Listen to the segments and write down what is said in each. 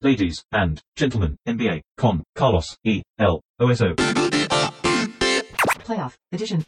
ladies and gentlemen, NBA, con Carlos E. L. OSO. Playoff Edition.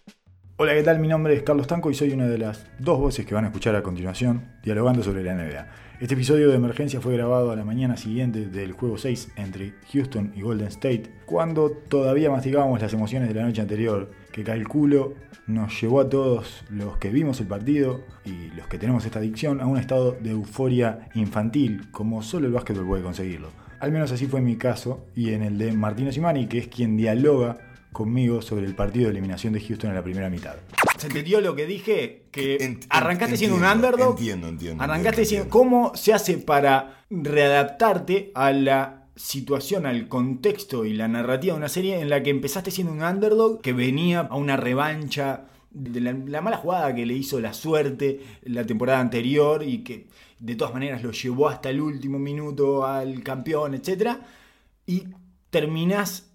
Hola, ¿qué tal? Mi nombre es Carlos Tanco y soy una de las dos voces que van a escuchar a continuación dialogando sobre la NBA. Este episodio de emergencia fue grabado a la mañana siguiente del juego 6 entre Houston y Golden State, cuando todavía masticábamos las emociones de la noche anterior, que calculo nos llevó a todos los que vimos el partido y los que tenemos esta adicción a un estado de euforia infantil, como solo el básquetbol puede conseguirlo. Al menos así fue en mi caso y en el de Martino Simani, que es quien dialoga conmigo sobre el partido de eliminación de Houston en la primera mitad. ¿Se entendió lo que dije? Que Ent- arrancaste ent- siendo un underdog. entiendo, entiendo, Arrancaste entiendo, entiendo. cómo se hace para readaptarte a la situación, al contexto y la narrativa de una serie en la que empezaste siendo un underdog que venía a una revancha de la, la mala jugada que le hizo la suerte la temporada anterior y que de todas maneras lo llevó hasta el último minuto al campeón, etc. Y terminás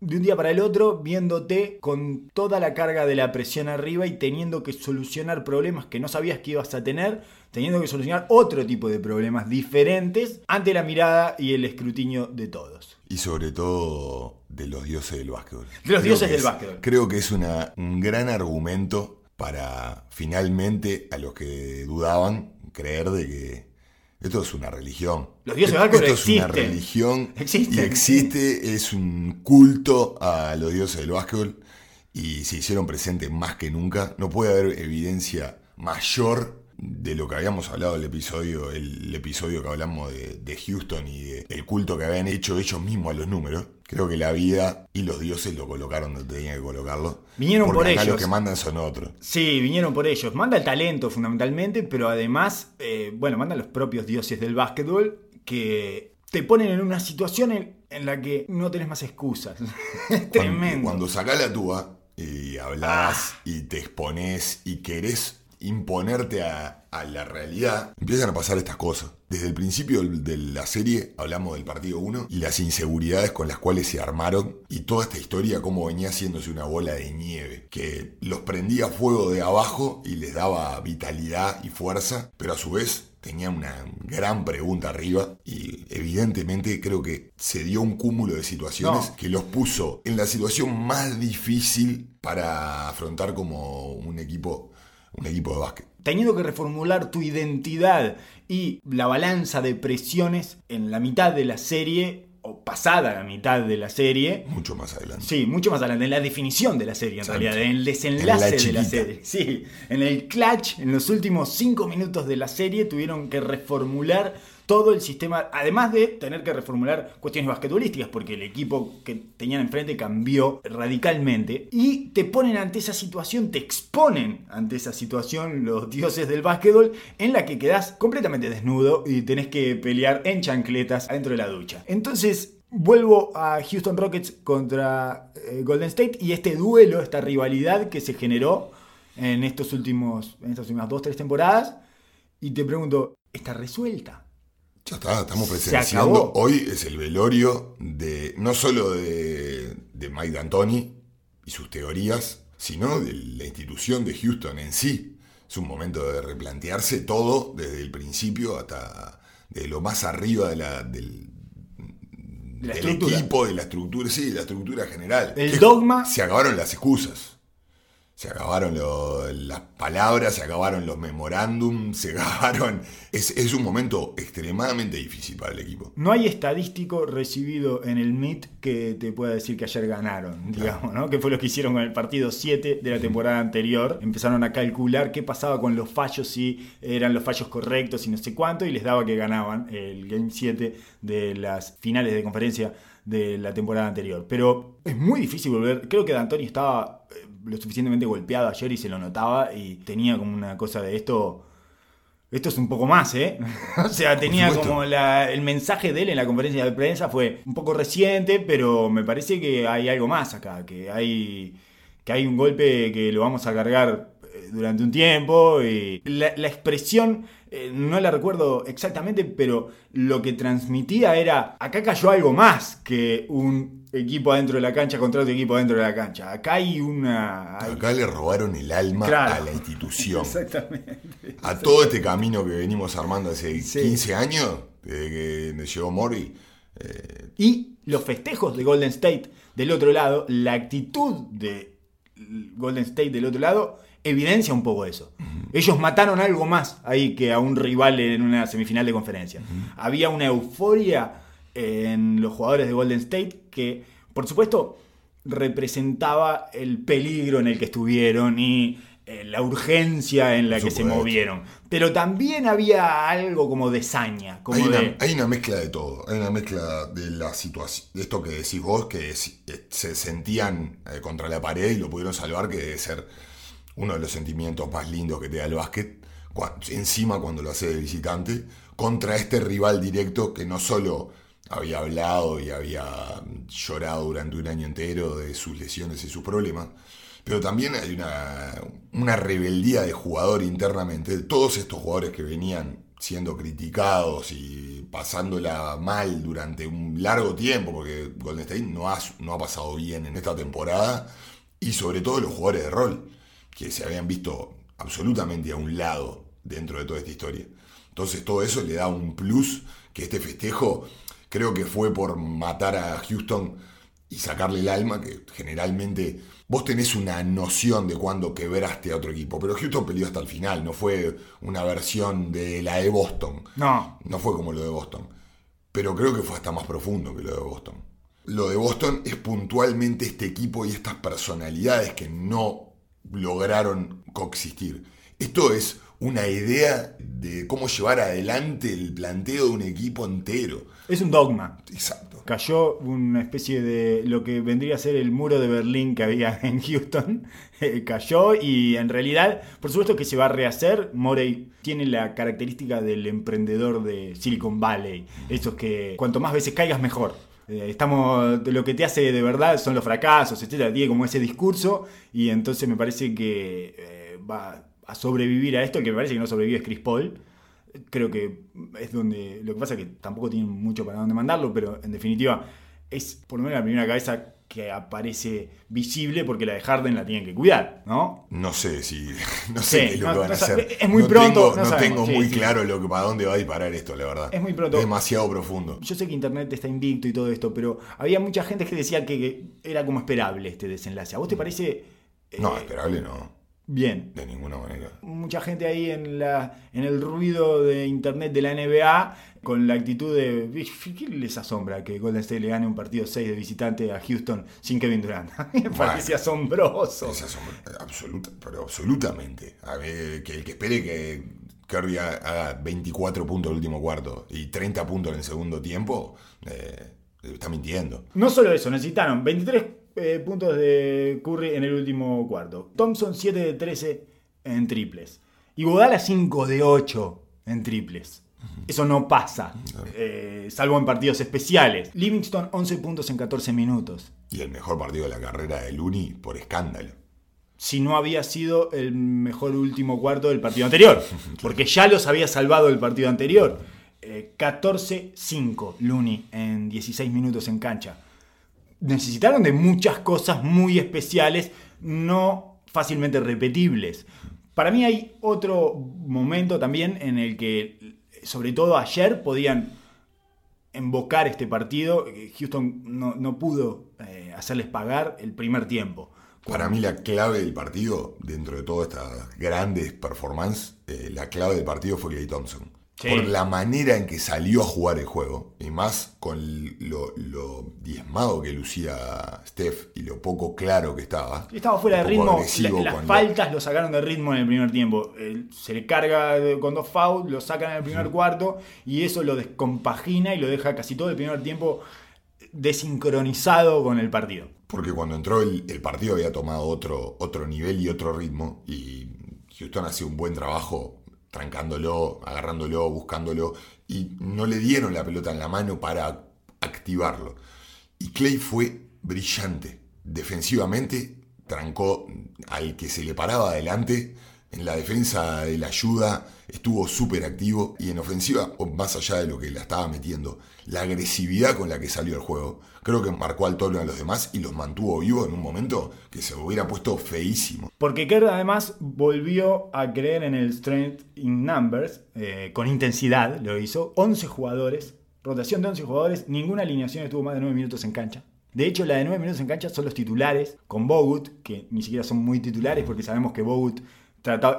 de un día para el otro viéndote con toda la carga de la presión arriba y teniendo que solucionar problemas que no sabías que ibas a tener, teniendo que solucionar otro tipo de problemas diferentes ante la mirada y el escrutinio de todos. Y sobre todo de los dioses del básquetbol. De los dioses del es- básquetbol. Creo que es una- un gran argumento para finalmente a los que dudaban creer de que esto es una religión. Los dioses del Esto básquetbol es una existen. religión Existen. y existe, es un culto a los dioses del básquetbol y se hicieron presentes más que nunca. No puede haber evidencia mayor de lo que habíamos hablado el episodio, el episodio que hablamos de, de Houston y de- del culto que habían hecho ellos mismos a los números. Creo que la vida y los dioses lo colocaron donde tenían que colocarlo. Vinieron porque por acá ellos. los que mandan son otros. Sí, vinieron por ellos. Manda el talento fundamentalmente, pero además, eh, bueno, mandan los propios dioses del básquetbol que te ponen en una situación en, en la que no tenés más excusas. es tremendo. Cuando, cuando sacás la tuba y hablas y te expones y querés imponerte a, a la realidad, empiezan a pasar estas cosas. Desde el principio de la serie hablamos del partido 1 y las inseguridades con las cuales se armaron y toda esta historia cómo venía haciéndose una bola de nieve que los prendía fuego de abajo y les daba vitalidad y fuerza, pero a su vez tenía una gran pregunta arriba y evidentemente creo que se dio un cúmulo de situaciones No. que los puso en la situación más difícil para afrontar como un equipo, un equipo de básquet. teniendo que reformular tu identidad y la balanza de presiones en la mitad de la serie, o pasada la mitad de la serie. Mucho más adelante. Sí, mucho más adelante, en la definición de la serie, en Exacto. realidad, en el En desenlace la de la serie. Sí, en el clutch, en los últimos cinco minutos de la serie, tuvieron que reformular todo el sistema, además de tener que reformular cuestiones basquetbolísticas, porque el equipo que tenían enfrente cambió radicalmente, y te ponen ante esa situación, te exponen ante esa situación los dioses del básquetbol, en la que quedás completamente desnudo y tenés que pelear en chancletas adentro de la ducha. Entonces, Vuelvo a Houston Rockets contra eh, Golden State y este duelo, esta rivalidad que se generó en estos últimos, en estas últimas dos, tres temporadas. Y te pregunto, ¿está resuelta? Ya está, estamos Se presenciando. Hoy es el velorio de no solo de, de Mike D'Antoni y sus teorías, sino de la institución de Houston en sí. Es un momento de replantearse todo desde el principio hasta de lo más arriba de la, del, De la del estructura. equipo, de la estructura, sí, de la estructura general. El dogma- Se acabaron las excusas. Se acabaron lo- las palabras, se acabaron los memorándums, se acabaron... Es, es un momento extremadamente difícil para el equipo. No hay estadístico recibido en el MIT que te pueda decir que ayer ganaron, digamos, ¿no? Que fue lo que hicieron con el partido 7 de la temporada anterior. Empezaron a calcular qué pasaba con los fallos, si eran los fallos correctos y no sé cuánto, y les daba que ganaban el Game 7 de las finales de conferencia de la temporada anterior. Pero es muy difícil volver. Creo que D'Antoni estaba eh, lo suficientemente golpeado ayer y se lo notaba y tenía como una cosa de esto. Esto es un poco más, ¿eh? o sea, tenía como la- el mensaje de él en la conferencia de prensa fue un poco reciente, pero me parece que hay algo más acá, que hay, que hay un golpe que lo vamos a cargar eh, durante un tiempo. Y la, la expresión, eh, no la recuerdo exactamente, pero lo que transmitía era, acá cayó algo más que un equipo adentro de la cancha contra otro equipo adentro de la cancha. Acá hay una... hay- Acá le robaron el alma Claro. a la institución. Exactamente. A todo este camino que venimos armando hace Sí. 15 años, Desde que llegó Mori. eh, Y los festejos de Golden State del otro lado, la actitud de Golden State del otro lado, evidencia un poco eso. Ellos mataron algo más ahí que a un rival en una semifinal de conferencia. Había una euforia en los jugadores de Golden State que, por supuesto, representaba el peligro en el que estuvieron y eh, la urgencia en la que se movieron. Pero también había algo como de saña, como Hay una, de... hay una mezcla de todo. Hay una mezcla de la situación. De esto que decís vos, que es- se sentían eh, contra la pared y lo pudieron salvar, que debe ser uno de los sentimientos más lindos que te da el básquet. encima cuando lo hace de visitante, contra este rival directo que no solo había hablado y había llorado durante un año entero de sus lesiones y sus problemas, pero también hay una, una rebeldía de jugador internamente. Todos estos jugadores que venían siendo criticados y pasándola mal durante un largo tiempo, porque Golden State no ha, no ha pasado bien en esta temporada, y sobre todo los jugadores de rol, que se habían visto absolutamente a un lado dentro de toda esta historia. Entonces todo eso le da un plus que este festejo creo que fue por matar a Houston y sacarle el alma, que generalmente vos tenés una noción de cuándo quebraste a otro equipo, pero Houston peleó hasta el final, no fue una versión de la de Boston. No, No fue como lo de Boston. Pero creo que fue hasta más profundo que lo de Boston. Lo de Boston es puntualmente este equipo y estas personalidades que no lograron coexistir. Esto es una idea de cómo llevar adelante el planteo de un equipo entero. es un dogma. Exacto. cayó una especie de lo que vendría a ser el muro de Berlín que había en Houston. Eh, cayó y en realidad, por supuesto que se va a rehacer. Morey tiene la característica del emprendedor de Silicon Valley. Esos que cuanto más veces caigas, mejor. Eh, Estamos, lo que te hace de verdad son los fracasos, etcétera. Tiene como ese discurso y entonces me parece que eh, va a sobrevivir a esto. Que me parece que no sobrevive es Chris Paul creo que es donde. Lo que pasa es que tampoco tienen mucho para dónde mandarlo, pero en definitiva es por lo menos la primera cabeza que aparece visible porque la de Harden la tienen que cuidar, ¿no? No sé si. No sé Sí, qué es lo no- que van no a hacer. es muy No pronto, tengo- no sabemos, tengo sí, muy sí. claro lo que, para dónde va a disparar esto, la verdad. Es muy pronto. Es demasiado profundo. Yo sé que Internet está invicto y todo esto, pero había mucha gente que decía que, que era como esperable este desenlace. ¿A vos te parece eh, No, esperable no. bien? De ninguna manera. mucha gente ahí en, la, en el ruido de internet de la NBA con la actitud de ¿qué les asombra que Golden State le gane un partido 6 de visitante a Houston sin Kevin Durant? Me parece asombroso. Es asombro- absoluta, pero absolutamente. A ver, que el que espere que Curry ha- haga 24 puntos en el último cuarto y 30 puntos en el segundo tiempo, eh, está mintiendo. No solo eso, necesitaron 23 eh, puntos de Curry en el último cuarto. Thompson 7 de 13 en triples. Y Godala 5 de 8 en triples. Eso no pasa, eh, salvo en partidos especiales. Livingston 11 puntos en 14 minutos. Y el mejor partido de la carrera de Looney por escándalo. si no había sido el mejor último cuarto del partido anterior. Porque ya los había salvado el partido anterior. Eh, 14-5 Looney en 16 minutos en cancha. Necesitaron de muchas cosas muy especiales, no fácilmente repetibles. Para mí hay otro momento también en el que, sobre todo ayer, podían embocar este partido. Houston no, no pudo eh, hacerles pagar el primer tiempo. Para mí la clave del partido, dentro de todas estas grandes performances, eh, la clave del partido fue Clay Thompson. Sí. Por la manera en que salió a jugar el juego, y más con lo, lo diezmado que lucía Steph y lo poco claro que estaba. Estaba fuera de ritmo. La- las cuando- faltas lo sacaron de ritmo en el primer tiempo. Se le carga con dos fouls, lo sacan en el primer cuarto y eso lo descompagina y lo deja casi todo el primer tiempo desincronizado con el partido. Porque cuando entró el, el partido había tomado otro, otro nivel y otro ritmo. Y Houston hacía un buen trabajo trancándolo, agarrándolo, buscándolo. Y no le dieron la pelota en la mano para activarlo. Y Clay fue brillante. Defensivamente trancó al que se le paraba adelante. En la defensa de la ayuda estuvo súper activo y en ofensiva, más allá de lo que la estaba metiendo, la agresividad con la que salió el juego, creo que marcó al tono a los demás y los mantuvo vivos en un momento que se hubiera puesto feísimo. Porque Kerr además volvió a creer en el Strength in Numbers, eh, con intensidad lo hizo, 11 jugadores, rotación de 11 jugadores, ninguna alineación estuvo más de 9 minutos en cancha. De hecho, la de 9 minutos en cancha son los titulares, con Bogut, que ni siquiera son muy titulares porque sabemos que Bogut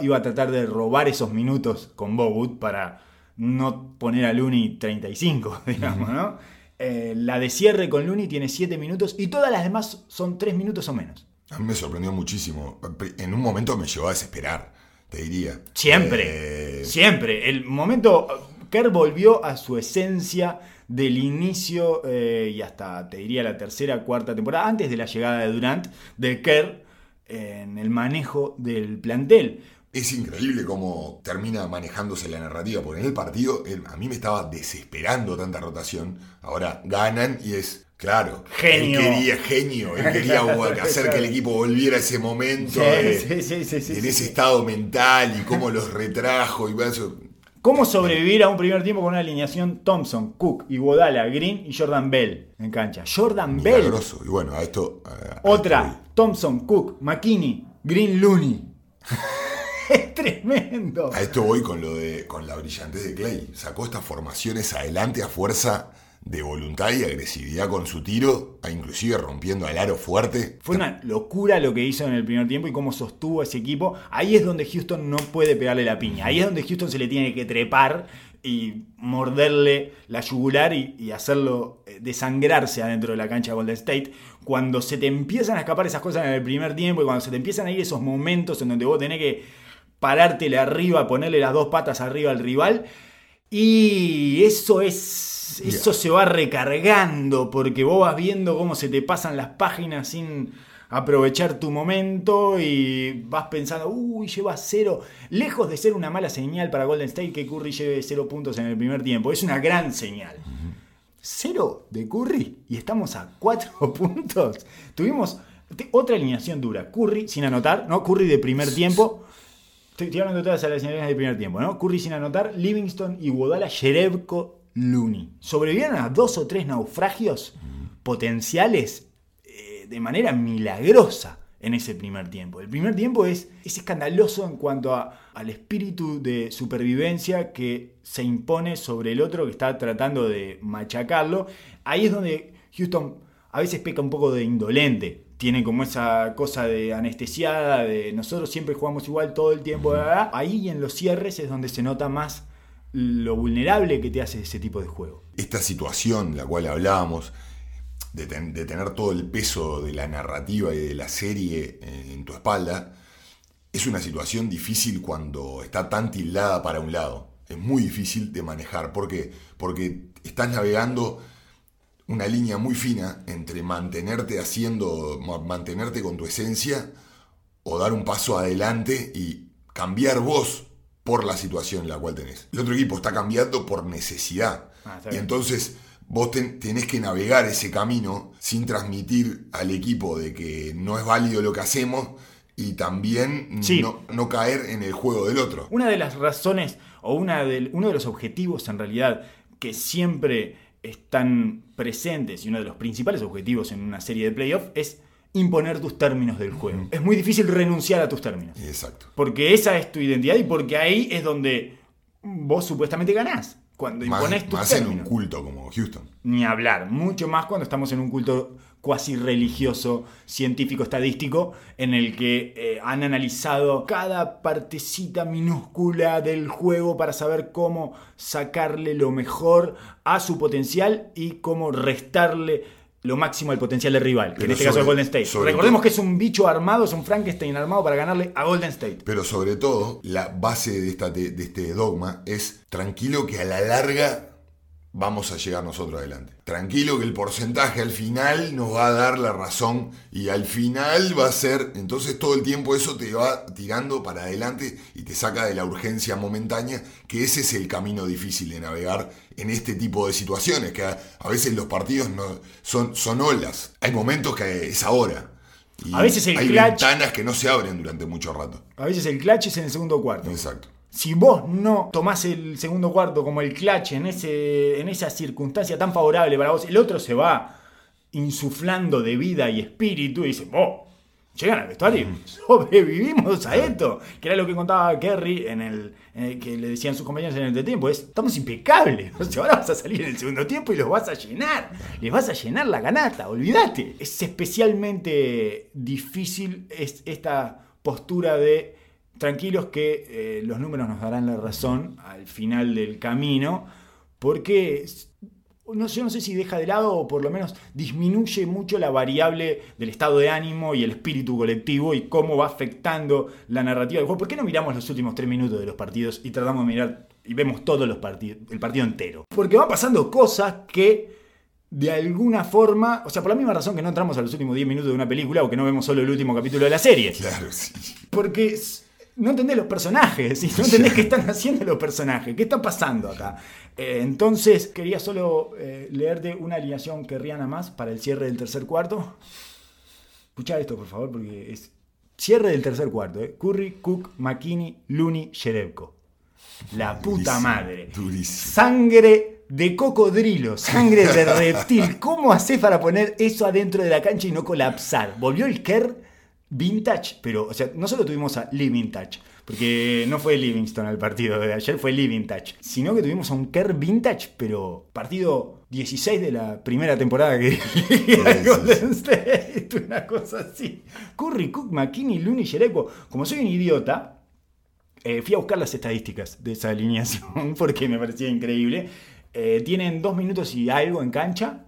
iba a tratar de robar esos minutos con Bogut para no poner a Looney 35, digamos, ¿no? Eh, la de cierre con Looney tiene 7 minutos y todas las demás son 3 minutos o menos. A mí me sorprendió muchísimo. En un momento me llevó a desesperar, te diría. Siempre, eh, siempre. El momento, Kerr volvió a su esencia del inicio eh, y hasta, te diría, la tercera, cuarta temporada, antes de la llegada de Durant, de Kerr en el manejo del plantel. Es increíble cómo termina manejándose la narrativa, porque en el partido a mí me estaba desesperando tanta rotación. Ahora ganan y es, claro, genio. Él quería genio, él quería hacer que el equipo volviera a ese momento, en ese estado mental y cómo los retrajo y eso. ¿Cómo sobrevivir a un primer tiempo con una alineación Thompson, Cook, Iguodala, Green y Jordan Bell en cancha? Jordan Bell. Y bueno, a esto. Otra, Thompson, Cook, McKinney, Green Looney. es tremendo. A esto voy con lo de con la brillantez de Clay. Sacó estas formaciones adelante a fuerza de voluntad y agresividad con su tiro, inclusive rompiendo al aro fuerte. Fue una locura lo que hizo en el primer tiempo y cómo sostuvo a ese equipo. Ahí es donde Houston no puede pegarle la piña. Ahí es donde Houston se le tiene que trepar y morderle la yugular y, hacerlo eh, desangrarse adentro de la cancha de Golden State. Cuando se te empiezan a escapar esas cosas en el primer tiempo y cuando se te empiezan a ir esos momentos en donde vos tenés que parártele arriba, ponerle las dos patas arriba al rival. Y eso es eso se va recargando porque vos vas viendo cómo se te pasan las páginas sin aprovechar tu momento y vas pensando, uy, lleva cero. Lejos de ser una mala señal para Golden State que Curry lleve cero puntos en el primer tiempo, es una gran señal. Cero de Curry y estamos a cuatro puntos. Tuvimos otra alineación dura. Curry sin anotar, ¿no? Curry de primer tiempo. Estoy, hablando de todas las alineaciones de primer tiempo, ¿no? Curry sin anotar, Livingston, y Iguodala, Sherebko Looney. Sobrevivieron a dos o tres naufragios potenciales eh, de manera milagrosa en ese primer tiempo. El primer tiempo es, es escandaloso en cuanto al espíritu de supervivencia que se impone sobre el otro que está tratando de machacarlo. Ahí es donde Houston a veces peca un poco de indolente. Tiene como esa cosa de anestesiada, de nosotros siempre jugamos igual todo el tiempo. Ahí en los cierres es donde se nota más lo vulnerable que te hace ese tipo de juego. Esta situación, la cual hablábamos, de, tener todo el peso de la narrativa y de la serie en tu espalda, es una situación difícil cuando está tan tildada para un lado. Es muy difícil de manejar. ¿Por qué? Porque estás navegando una línea muy fina entre mantenerte haciendo, mantenerte con tu esencia o dar un paso adelante y cambiar vos por la situación en la cual tenés. El otro equipo está cambiando por necesidad. Ah, y entonces vos tenés que navegar ese camino sin transmitir al equipo de que no es válido lo que hacemos y también no, caer en el juego del otro. Una de las razones o una de, uno de los objetivos en realidad que siempre están presentes y uno de los principales objetivos en una serie de playoffs es imponer tus términos del juego. Es muy difícil renunciar a tus términos. Exacto. Porque esa es tu identidad y porque ahí es donde vos supuestamente ganás. Cuando impones tus más en un culto como Houston. Ni hablar. Mucho más cuando estamos en un culto cuasi religioso, científico, estadístico, en el que eh, han analizado cada partecita minúscula del juego para saber cómo sacarle lo mejor a su potencial y cómo restarle lo máximo al potencial del rival, que en este caso es Golden State. Recordemos que es un bicho armado, es un Frankenstein armado para ganarle a Golden State. Pero sobre todo, la base de, esta, de este dogma es tranquilo que a la larga vamos a llegar nosotros adelante. Tranquilo que el porcentaje al final nos va a dar la razón y al final va a ser, entonces todo el tiempo eso te va tirando para adelante y te saca de la urgencia momentánea, que ese es el camino difícil de navegar en este tipo de situaciones, que a, veces los partidos no, son, son olas. Hay momentos que es ahora. Y A veces el hay clutch- ventanas que no se abren durante mucho rato. A veces el clutch es en el segundo cuarto. Exacto. Si vos no tomás el segundo cuarto como el clutch en, ese, en esa circunstancia tan favorable para vos, el otro se va insuflando de vida y espíritu y dice, vos, llegan al vestuario y sobrevivimos a esto. Que era lo que contaba Kerry en el, en el que le decían sus compañeros en el tiempo, es, estamos impecables. O sea, ahora vas a salir en el segundo tiempo y los vas a llenar. Les vas a llenar la ganata, olvídate. Es especialmente difícil es esta postura de tranquilos que eh, los números nos darán la razón al final del camino, porque no, yo no sé si deja de lado o por lo menos disminuye mucho la variable del estado de ánimo y el espíritu colectivo y cómo va afectando la narrativa del juego. ¿Por qué no miramos los últimos tres minutos de los partidos y tratamos de mirar y vemos todos los partidos, el partido entero? Porque van pasando cosas que de alguna forma, o sea, por la misma razón que no entramos a los últimos 10 minutos de una película o que no vemos solo el último capítulo de la serie. Claro, sí. Porque no entendés los personajes, y no entendés qué están haciendo los personajes, qué está pasando acá. Eh, entonces, quería solo eh, leerte una alineación que Rihanna más para el cierre del tercer cuarto. Escucha esto, por favor, porque es cierre del tercer cuarto. eh. Curry, Cook, McKinney, Looney, Sherebko. La puta madre. Durísimo. Sangre de cocodrilo, sangre de reptil. ¿Cómo haces para poner eso adentro de la cancha y no colapsar? Volvió el Kerr vintage, pero, o sea, no solo tuvimos a Lee Vintage, porque no fue Livingston al partido de ayer, fue Lee Vintage, sino que tuvimos a un Kerr vintage, pero partido 16 de la primera temporada que Golden State, una cosa así. Curry, Cook, McKinney, Looney, Jereco. Como soy un idiota, eh, fui a buscar las estadísticas de esa alineación porque me parecía increíble. Eh, tienen dos minutos y algo en cancha.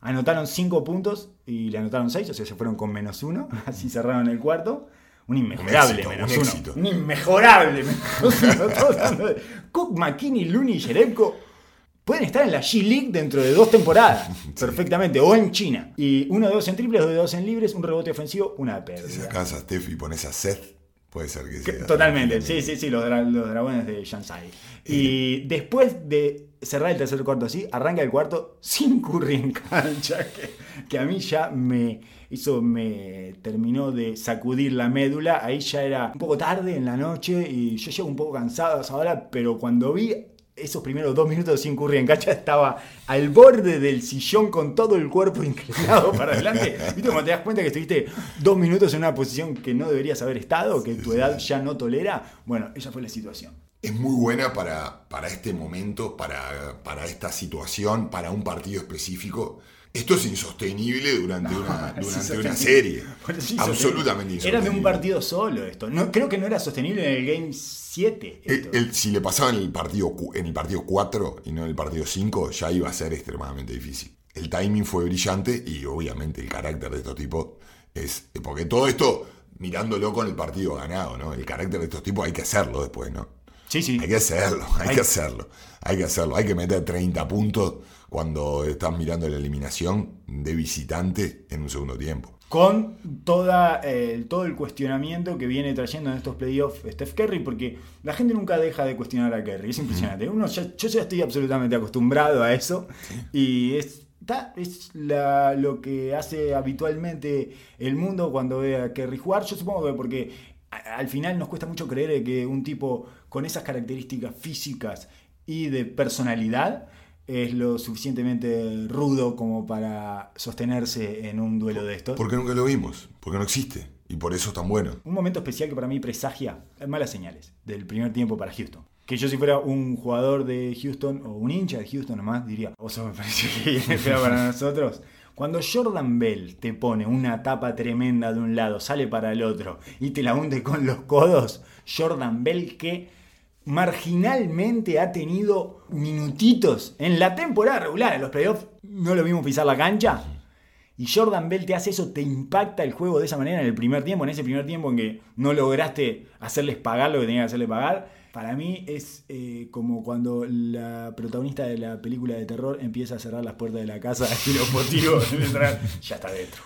Anotaron cinco puntos y le anotaron seis, o sea, se fueron con menos uno. Así cerraron el cuarto. Un inmejorable éxito, menos un uno. éxito. Un inmejorable menos uno. Cook, McKinney, Looney y Jerebko pueden estar en la G-League dentro de dos temporadas. Perfectamente. O en China. Y uno de dos en triples, dos de dos en libres, un rebote ofensivo, una Si pérdida. sacás a Steph y pones a Seth, puede ser que sea. Totalmente, sí, sí, sí, los, dra- los dragones de Shansai. Y después de cerrar el tercer cuarto así, arranca el cuarto sin Curry en cancha, que, que a mí ya me, eso me terminó de sacudir la médula. Ahí ya era un poco tarde en la noche y yo llego un poco cansado a esa hora, pero cuando vi esos primeros dos minutos sin Curry en cancha estaba al borde del sillón con todo el cuerpo inclinado para adelante. ¿Viste cuando te das cuenta que estuviste dos minutos en una posición que no deberías haber estado, que tu edad ya no tolera? Bueno, esa fue la situación. Es muy buena para, para este momento, para, para esta situación, para un partido específico. Esto es insostenible durante una, durante insostenible. una serie. Absolutamente sostenible. Era de un insostenible. partido solo esto. No, creo que no era sostenible en el Game 7. El- esto. el- si le pasaba en el, partido, en el partido 4 y no en el partido 5, ya iba a ser extremadamente difícil. El timing fue brillante y obviamente el carácter de estos tipos es... Porque todo esto, mirándolo con el partido ganado, ¿no? El carácter de estos tipos hay que hacerlo después, ¿no? sí, sí. Hay que hacerlo, hay, Hay- que hacerlo, hay que hacerlo. Hay que meter 30 puntos cuando estás mirando la eliminación de visitante en un segundo tiempo. con toda, eh, todo el cuestionamiento que viene trayendo en estos playoffs Steph Curry, porque la gente nunca deja de cuestionar a Curry, es impresionante. Uno ya- yo ya estoy absolutamente acostumbrado a eso y es, es la- lo que hace habitualmente el mundo cuando ve a Curry jugar. Yo supongo que porque a- al final nos cuesta mucho creer que un tipo con esas características físicas y de personalidad es lo suficientemente rudo como para sostenerse en un duelo de estos. Porque nunca lo vimos, porque no existe. Y por eso es tan bueno. Un momento especial que para mí presagia malas señales del primer tiempo para Houston. Que yo si fuera un jugador de Houston o un hincha de Houston nomás diría, o sea, me parece que para nosotros. Cuando Jordan Bell te pone una tapa tremenda de un lado, sale para el otro y te la hunde con los codos, Jordan Bell que marginalmente ha tenido minutitos en la temporada regular, en los playoffs no lo vimos pisar la cancha. Y Jordan Bell te hace eso, te impacta el juego de esa manera en el primer tiempo, en ese primer tiempo en que no lograste hacerles pagar lo que tenías que hacerles pagar. Para mí es eh, como cuando la protagonista de la película de terror empieza a cerrar las puertas de la casa y los motivos de entrar. Ya está dentro.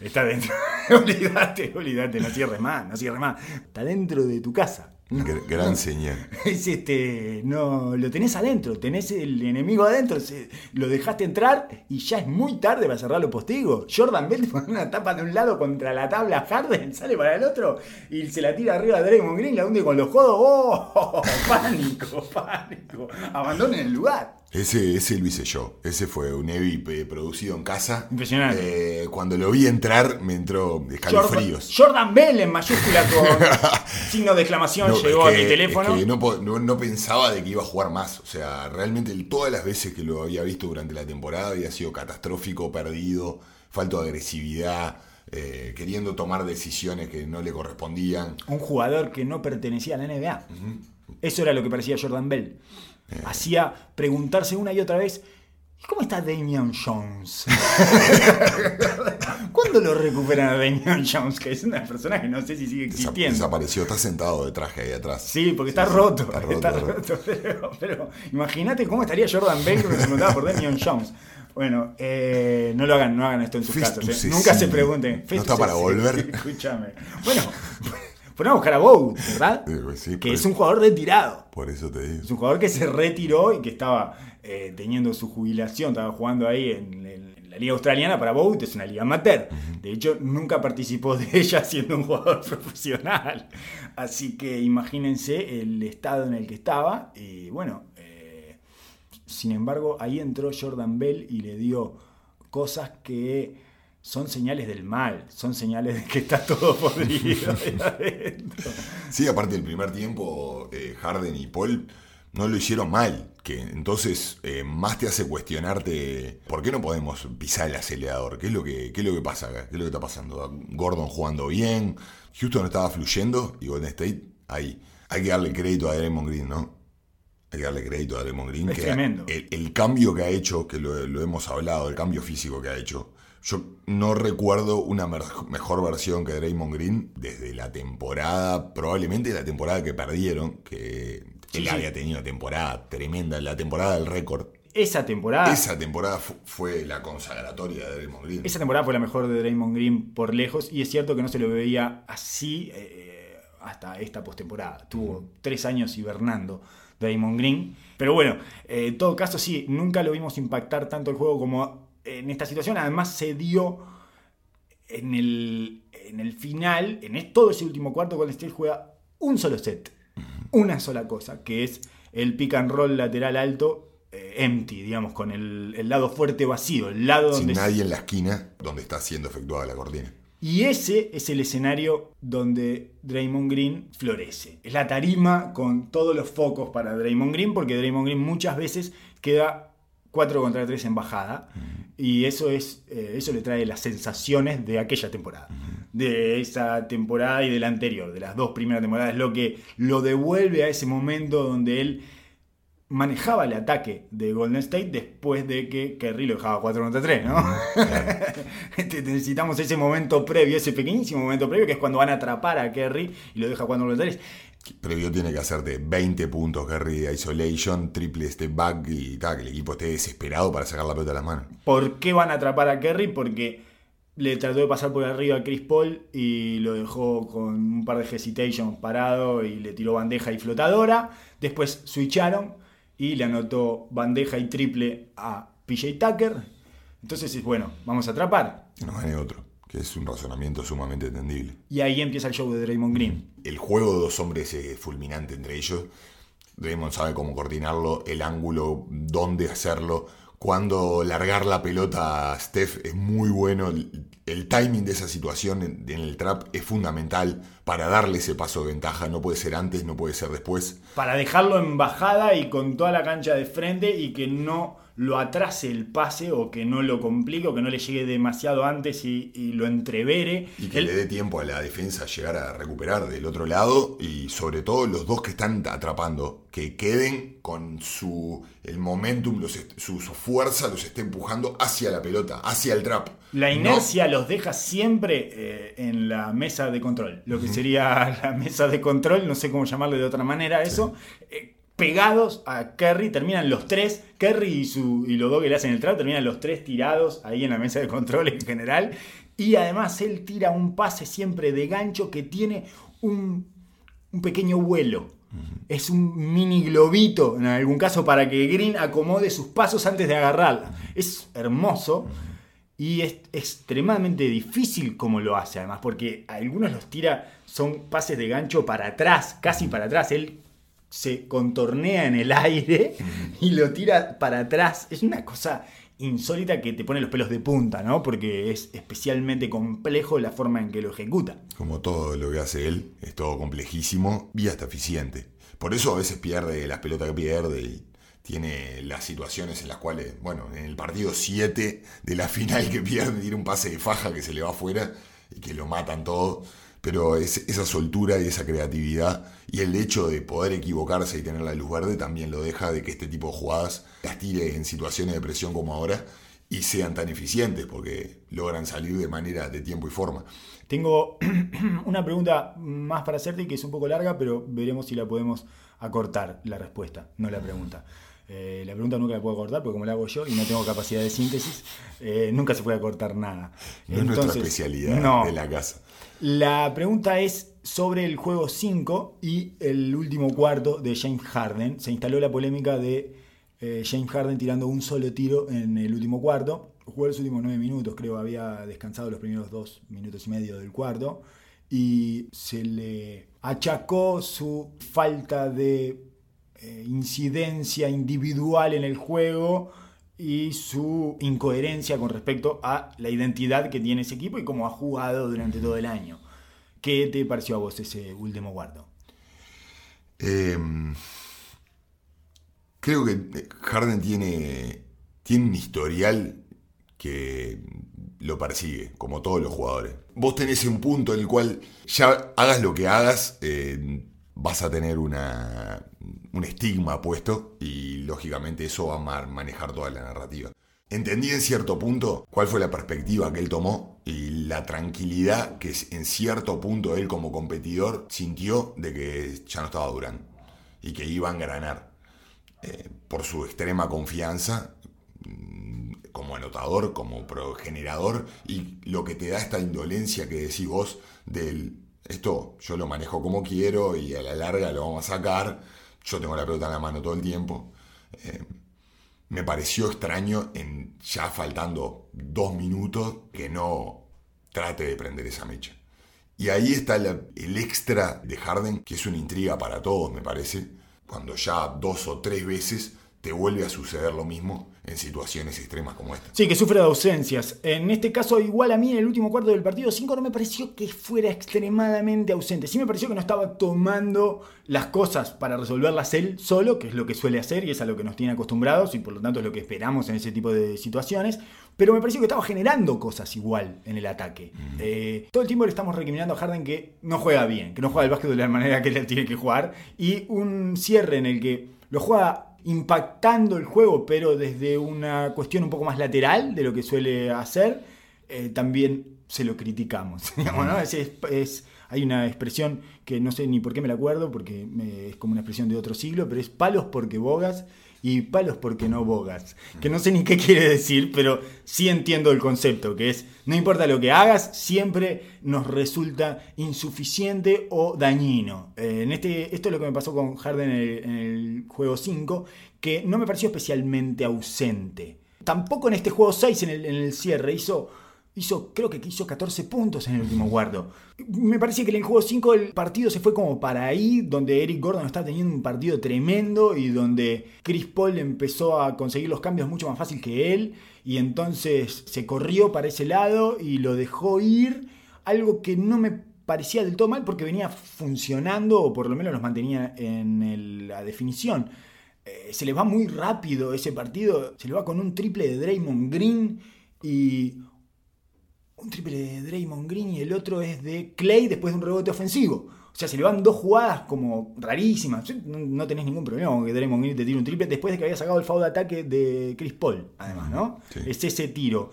Está dentro. olvídate, olvídate, no cierres más, no cierres más. Está dentro de tu casa. Gr- Gran señal. Es este, no, lo tenés adentro, tenés el enemigo adentro, se- lo dejaste entrar y ya es muy tarde para cerrar los postigos. Jordan Bell pone una tapa de un lado contra la tabla Harden, sale para el otro y se la tira arriba a Draymond Green, la hunde con los codos. ¡Oh! Pánico, pánico. Abandonen el lugar. Ese, ese lo hice yo. Ese fue un Evi eh, producido en casa. Impresionante. Eh, cuando lo vi entrar, me entró Jordan, escalofríos. Jordan Bell en mayúscula con signo de exclamación No, llegó es a mi teléfono. es que no, po- no- no pensaba de que iba a jugar más. O sea, realmente todas las veces que lo había visto durante la temporada había sido catastrófico, perdido, falto de agresividad, eh, queriendo tomar decisiones que no le correspondían. un jugador que no pertenecía a la NBA. Eso era lo que parecía Jordan Bell. Hacía preguntarse una y otra vez, ¿y cómo está Damian Jones? ¿Cuándo lo recuperan a Damian Jones? Que es una persona que no sé si sigue existiendo. desapareció, está sentado de traje ahí atrás. Sí, porque está roto. está Está roto, pero, pero imagínate cómo estaría Jordan Bell cuando se preguntaba por Damian Jones. Bueno, eh, no lo hagan, no hagan esto en sus Festus casas. eh. Nunca se pregunten. ¿No está para volver? Escúchame. Bueno, ponemos a buscar a Bogut, ¿verdad? Pues sí, que es un jugador retirado. Por eso te digo. Es un jugador que se retiró y que estaba eh, teniendo su jubilación, estaba jugando ahí en, en- en la liga australiana para Bogut, es una liga amateur. De hecho, nunca participó de ella siendo un jugador profesional. Así que imagínense el estado en el que estaba. Y bueno, eh, sin embargo, ahí entró Jordan Bell y le dio cosas que son señales del mal, son señales de que está todo podrido ahí adentro. Sí, aparte del primer tiempo, eh, Harden y Paul no lo hicieron mal. Que entonces eh, más te hace cuestionarte por qué no podemos pisar el acelerador. ¿Qué es lo que, qué es lo que pasa acá? ¿Qué es lo que está pasando? Gordon jugando bien, Houston estaba fluyendo y Golden State ahí. Hay que darle crédito a Draymond Green, ¿no? Hay que darle crédito a Draymond Green. Es que tremendo. El, el cambio que ha hecho, que lo, lo hemos hablado, el cambio físico que ha hecho. Yo no recuerdo una mejor versión que Draymond Green desde la temporada, probablemente la temporada que perdieron, que Sí, él sí. había tenido una temporada tremenda, la temporada del récord. Esa temporada... Esa temporada fu- fue la consagratoria de Draymond Green. Esa temporada fue la mejor de Draymond Green por lejos y es cierto que no se lo veía así eh, hasta esta postemporada. Tuvo tres años hibernando Draymond Green. Pero bueno, eh, en todo caso sí, nunca lo vimos impactar tanto el juego como en esta situación. Además se dio en el, en el final, en todo ese último cuarto, Golden State juega un solo set. Una sola cosa, que es el pick and roll lateral alto. eh, empty, digamos, con el, el lado fuerte vacío, el lado Sin donde nadie en la esquina donde está siendo efectuada la cortina. y ese es el escenario donde Draymond Green florece. Es la tarima con todos los focos para Draymond Green, porque Draymond Green muchas veces queda 4 contra 3 en bajada. Y eso, es, eh, eso le trae las sensaciones de aquella temporada. De esa temporada y de la anterior, de las dos primeras temporadas. Lo que lo devuelve a ese momento donde él manejaba el ataque de Golden State después de que Kerry lo dejaba 4 contra 3, ¿no? Este, Necesitamos ese momento previo, ese pequeñísimo momento previo, que es cuando van a atrapar a Kerry y lo deja 4 contra 3. Previo tiene que hacerte 20 puntos, Gary, de isolation, triple step back y tal, que el equipo esté desesperado para sacar la pelota de las manos. ¿Por qué van a atrapar a Kerry? Porque le trató de pasar por arriba a Chris Paul y lo dejó con un par de hesitations parado y le tiró bandeja y flotadora. Después switcharon y le anotó bandeja y triple a PJ Tucker. Entonces es bueno, vamos a atrapar. Nos gane otro, que es un razonamiento sumamente entendible. Y ahí empieza el show de Draymond Green. El juego de dos hombres es fulminante entre ellos. Draymond sabe cómo coordinarlo, el ángulo, dónde hacerlo, cuándo largar la pelota a Steph es muy bueno. El, el timing de esa situación en, en el trap es fundamental para darle ese paso de ventaja. No puede ser antes, no puede ser después. Para dejarlo en bajada y con toda la cancha de frente y que no lo atrase el pase o que no lo complique o que no le llegue demasiado antes y, y lo entrevere. Y que le dé tiempo a la defensa a llegar a recuperar del otro lado y sobre todo los dos que están atrapando, que queden con su el momentum, los su, su fuerza los esté empujando hacia la pelota, hacia el trap. La No- inercia los deja siempre eh, en la mesa de control. Lo que sería la mesa de control, no sé cómo llamarle de otra manera eso. eh, pegados a Kerry, terminan los tres. Kerry y, su, y los dos que le hacen el trap terminan los tres tirados ahí en la mesa de control en general. Y además él tira un pase siempre de gancho que tiene un un pequeño vuelo. Es un mini globito, en algún caso, para que Green acomode sus pasos antes de agarrarla. Es hermoso. Y es extremadamente difícil como lo hace, además, porque algunos los tira, son pases de gancho para atrás, casi para atrás. Él se contornea en el aire y lo tira para atrás. Es una cosa insólita que te pone los pelos de punta, ¿no? Porque es especialmente complejo la forma en que lo ejecuta. Como todo lo que hace él, es todo complejísimo y hasta eficiente. Por eso a veces pierde las pelotas que pierde y tiene las situaciones en las cuales, bueno, en el partido 7 de la final que pierde, tiene un pase de faja que se le va afuera y que lo matan todo. Pero es, esa soltura y esa creatividad y el hecho de poder equivocarse y tener la luz verde también lo deja de que este tipo de jugadas las tire en situaciones de presión como ahora y sean tan eficientes porque logran salir de manera de tiempo y forma. Tengo una pregunta más para hacerte que es un poco larga, pero veremos si la podemos acortar la respuesta, no la pregunta. Eh, la pregunta nunca la puedo cortar porque como la hago yo y no tengo capacidad de síntesis, eh, nunca se puede cortar nada. No es nuestra especialidad de la casa. La pregunta es sobre el juego 5 y el último cuarto de James Harden. Se instaló la polémica de eh, James Harden tirando un solo tiro en el último cuarto. Jugó los últimos 9 minutos, creo, había descansado los primeros 2 minutos y medio del cuarto. Y se le achacó su falta de eh, incidencia individual en el juego y su incoherencia con respecto a la identidad que tiene ese equipo y cómo ha jugado durante todo el año. ¿Qué te pareció a vos ese último guardo? Em, creo que Harden tiene, tiene un historial que lo persigue, como todos los jugadores. Vos tenés un punto en el cual ya hagas lo que hagas, eh, vas a tener una, un estigma puesto y lógicamente eso va a manejar toda la narrativa. Entendí en cierto punto cuál fue la perspectiva que él tomó y la tranquilidad que en cierto punto él como competidor sintió de que ya no estaba durando y que iba a engranar eh, por su extrema confianza mm, como anotador, como progenerador y lo que te da esta indolencia que decís vos del esto yo lo manejo como quiero y a la larga lo vamos a sacar. Yo tengo la pelota en la mano todo el tiempo. Eh, me pareció extraño en ya faltando dos minutos que no trate de prender esa mecha. Y ahí está el extra de Harden, que es una intriga para todos, me parece, cuando ya dos o tres veces te vuelve a suceder lo mismo en situaciones extremas como esta. Sí, que sufre de ausencias. En este caso, igual a mí en el último cuarto del partido 5 no me pareció que fuera extremadamente ausente. Sí me pareció que no estaba tomando las cosas para resolverlas él solo, que es lo que suele hacer y es a lo que nos tiene acostumbrados y por lo tanto es lo que esperamos en ese tipo de situaciones. Pero me pareció que estaba generando cosas igual en el ataque. Mm. Eh, todo el tiempo le estamos recriminando a Harden que no juega bien, que no juega el básquet de la manera que él tiene que jugar. Y un cierre en el que lo juega impactando el juego, pero desde una cuestión un poco más lateral de lo que suele hacer, eh, también se lo criticamos. es, hay una expresión que no sé ni por qué me la acuerdo, porque es como una expresión de otro siglo, pero es palos porque bogas y palos porque no bogas. Que no sé ni qué quiere decir, pero sí entiendo el concepto, que es, no importa lo que hagas, siempre nos resulta insuficiente o dañino. Eh, en este, esto es lo que me pasó con Harden en el, juego 5, que no me pareció especialmente ausente. Tampoco en este juego 6, en el, en el cierre, hizo Hizo, creo que hizo 14 puntos en el último guardo. Me parece que en el juego 5 el partido se fue como para ahí, donde Eric Gordon está teniendo un partido tremendo y donde Chris Paul empezó a conseguir los cambios mucho más fácil que él y entonces se corrió para ese lado y lo dejó ir, algo que no me parecía del todo mal porque venía funcionando o por lo menos los mantenía en la definición. Eh, se le va muy rápido ese partido, se le va con un triple de Draymond Green y un triple de Draymond Green y el otro es de Clay después de un rebote ofensivo. O sea, se le van dos jugadas como rarísimas. No, tenés ningún problema con que Draymond Green te tire un triple después de que había sacado el foul de ataque de Chris Paul, además, ¿no? Es ese tiro.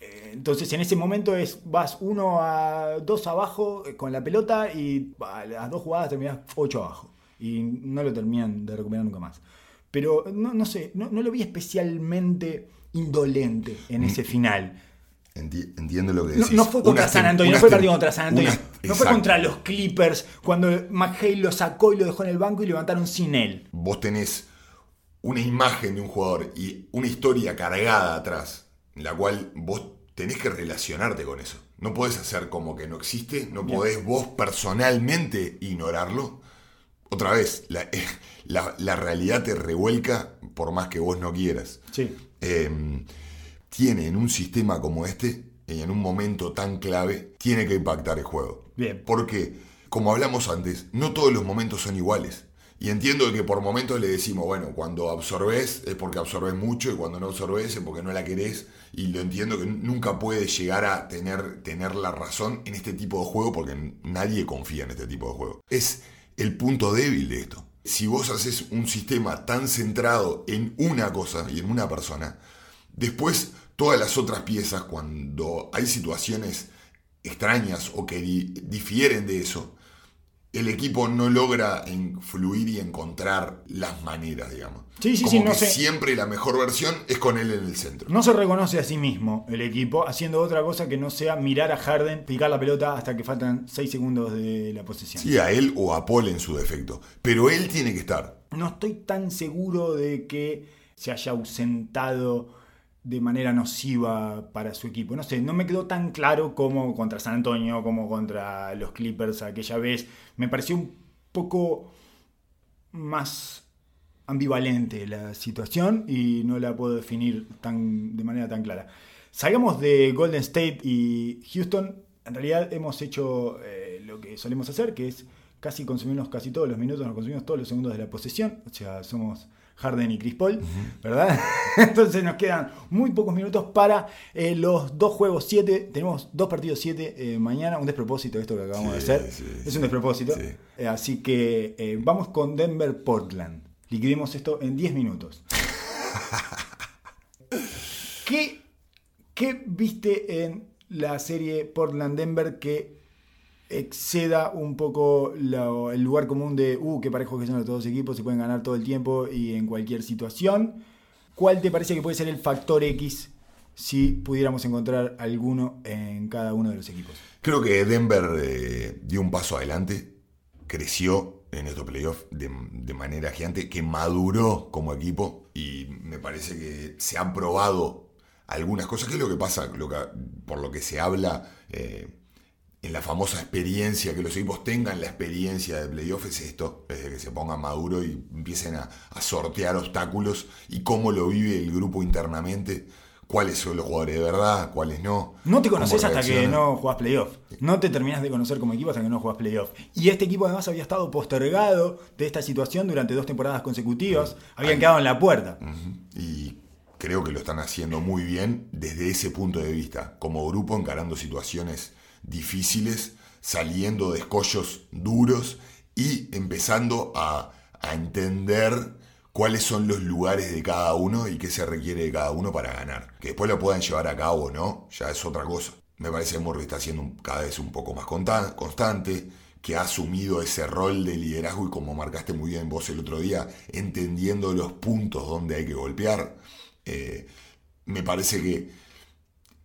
Eh, entonces en ese momento es vas uno a dos abajo eh, con la pelota y a las dos jugadas terminás ocho abajo. Y no lo terminan de recuperar nunca más. Pero no, sé, no, lo vi especialmente indolente en ese mm. final. Enti- entiendo lo que decís. no fue contra Unas San Antonio, no fue partido contra San Antonio. unas- no fue contra los Clippers cuando McHale lo sacó y lo dejó en el banco y levantaron sin él. Vos tenés una imagen de un jugador y una historia cargada atrás, en la cual vos tenés que relacionarte con eso. No podés hacer como que no existe, no Bien. podés vos personalmente ignorarlo. Otra vez, la, eh, la- la realidad te revuelca por más que vos no quieras. Sí. eh, tiene en un sistema como este, y en un momento tan clave, tiene que impactar el juego. Bien. Porque, como hablamos antes, no todos los momentos son iguales. Y entiendo que por momentos le decimos, bueno, cuando absorbes es porque absorbes mucho y cuando no absorbes es porque no la querés. Y lo entiendo que nunca puede llegar a tener, tener la razón en este tipo de juego porque nadie confía en este tipo de juego. Es el punto débil de esto. Si vos haces un sistema tan centrado en una cosa y en una persona, después todas las otras piezas, cuando hay situaciones extrañas o que di- difieren de eso, el equipo no logra influir y encontrar las maneras, digamos. Sí, sí, Como sí, no que sé. siempre la mejor versión es con él en el centro. No se reconoce a sí mismo el equipo haciendo otra cosa que no sea mirar a Harden, picar la pelota hasta que faltan 6 segundos de la posesión. Sí, a él o a Paul en su defecto. Pero él tiene que estar. No estoy tan seguro de que se haya ausentado de manera nociva para su equipo. No sé, no me quedó tan claro como contra San Antonio, como contra los Clippers aquella vez. Me pareció un poco más ambivalente la situación y no la puedo definir tan, de manera tan clara. Salgamos de Golden State y Houston. En realidad hemos hecho eh, lo que solemos hacer, que es casi consumirnos casi todos los minutos, nos consumimos todos los segundos de la posesión. O sea, somos Harden y Chris Paul, ¿verdad? Entonces nos quedan muy pocos minutos para eh, los dos juegos 7. Tenemos dos partidos 7 mañana. Un despropósito esto que acabamos de hacer. sí, es un despropósito. Sí. Eh, así que eh, vamos con Denver Portland. Liquidemos esto en 10 minutos. ¿Qué, ¿Qué viste en la serie Portland-Denver que exceda un poco el lugar común de, uh, qué parejos que son los dos equipos, se pueden ganar todo el tiempo y en cualquier situación? ¿Cuál te parece que puede ser el factor X si pudiéramos encontrar alguno en cada uno de los equipos? Creo que Denver eh, dio un paso adelante, creció en estos playoffs de, de manera gigante, que maduró como equipo y me parece que se han probado algunas cosas. ¿Qué es lo que pasa? Que- por lo que se habla eh, en la famosa experiencia, que los equipos tengan la experiencia de playoff es esto, es de que se pongan maduro y empiecen a, a sortear obstáculos y cómo lo vive el grupo internamente, cuáles son los jugadores de verdad, cuáles no. No te conoces hasta que no jugás playoff. No te terminás de conocer como equipo hasta que no jugás playoff. Y este equipo además había estado postergado de esta situación durante dos temporadas consecutivas. Habían quedado en la puerta. Y creo que lo están haciendo muy bien desde ese punto de vista, como grupo encarando situaciones difíciles, saliendo de escollos duros y empezando a, entender cuáles son los lugares de cada uno y qué se requiere de cada uno para ganar. Que después lo puedan llevar a cabo no, ya es otra cosa. Me parece que Murray está siendo cada vez un poco más constante, que ha asumido ese rol de liderazgo y como marcaste muy bien vos el otro día, entendiendo los puntos donde hay que golpear. Eh, me parece que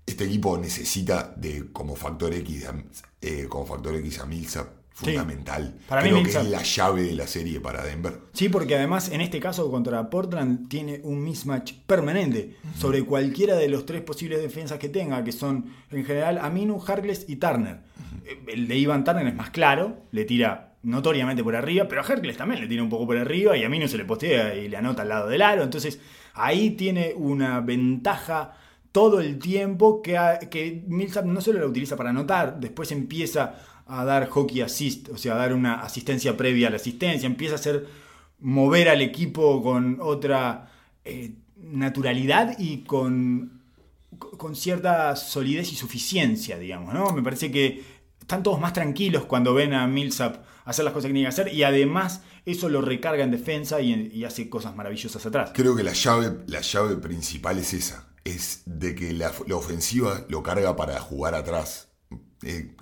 este equipo necesita de como factor X, a- eh, como factor X a Millsap, fundamental. Para mí Creo que Millsap- es la llave de la serie para Denver. Sí, porque además en este caso contra Portland tiene un mismatch permanente sobre cualquiera de los tres posibles defensas que tenga, que son en general Aminu, Harkless y Turner. Eh, El de Ivan Turner es más claro, le tira notoriamente por arriba, pero a Harkless también le tira un poco por arriba y Aminu se le postea y le anota al lado del aro. Entonces ahí tiene una ventaja todo el tiempo que, a- que Millsap no solo la utiliza para anotar, después empieza a dar hockey assist, o sea, a dar una asistencia previa a la asistencia, empieza a hacer mover al equipo con otra eh, naturalidad y con, con cierta solidez y suficiencia, digamos, ¿no? Me parece que están todos más tranquilos cuando ven a Millsap hacer las cosas que tiene que hacer y además eso lo recarga en defensa y, y hace cosas maravillosas atrás. Creo que la llave, la llave principal es esa. Es de que la, ofensiva lo carga para jugar atrás. Eh,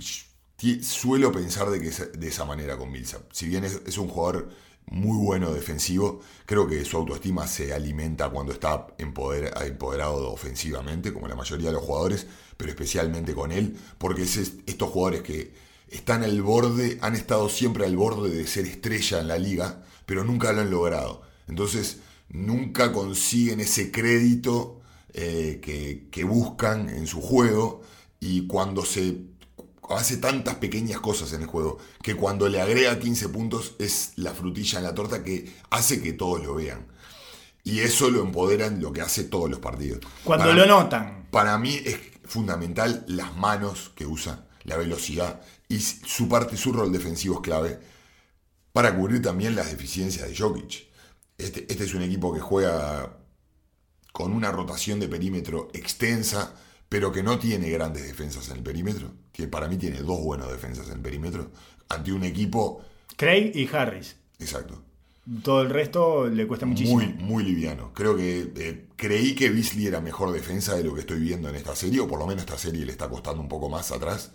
suelo pensar de, que de esa manera con Millsap. Si bien es, un jugador muy bueno defensivo. Creo que su autoestima se alimenta cuando está empoder- empoderado ofensivamente, como la mayoría de los jugadores, pero especialmente con él, porque es es- estos jugadores que están al borde, han estado siempre al borde de ser estrella en la liga, pero nunca lo han logrado. Entonces, nunca consiguen ese crédito eh, que, que buscan en su juego y cuando se hace tantas pequeñas cosas en el juego que cuando le agrega 15 puntos es la frutilla en la torta que hace que todos lo vean. Y eso lo empodera en lo que hace todos los partidos. Cuando Para- lo notan. para mí es fundamental las manos que usa, la velocidad y su parte, su rol defensivo es clave para cubrir también las deficiencias de Jokic. Este, este es un equipo que juega con una rotación de perímetro extensa, pero que no tiene grandes defensas en el perímetro. Que para mí tiene dos buenas defensas en el perímetro ante un equipo Craig y Harris. exacto. Todo el resto le cuesta muchísimo. Muy, muy liviano. Creo que eh, creí que Beasley era mejor defensa de lo que estoy viendo en esta serie, o por lo menos esta serie le está costando un poco más atrás.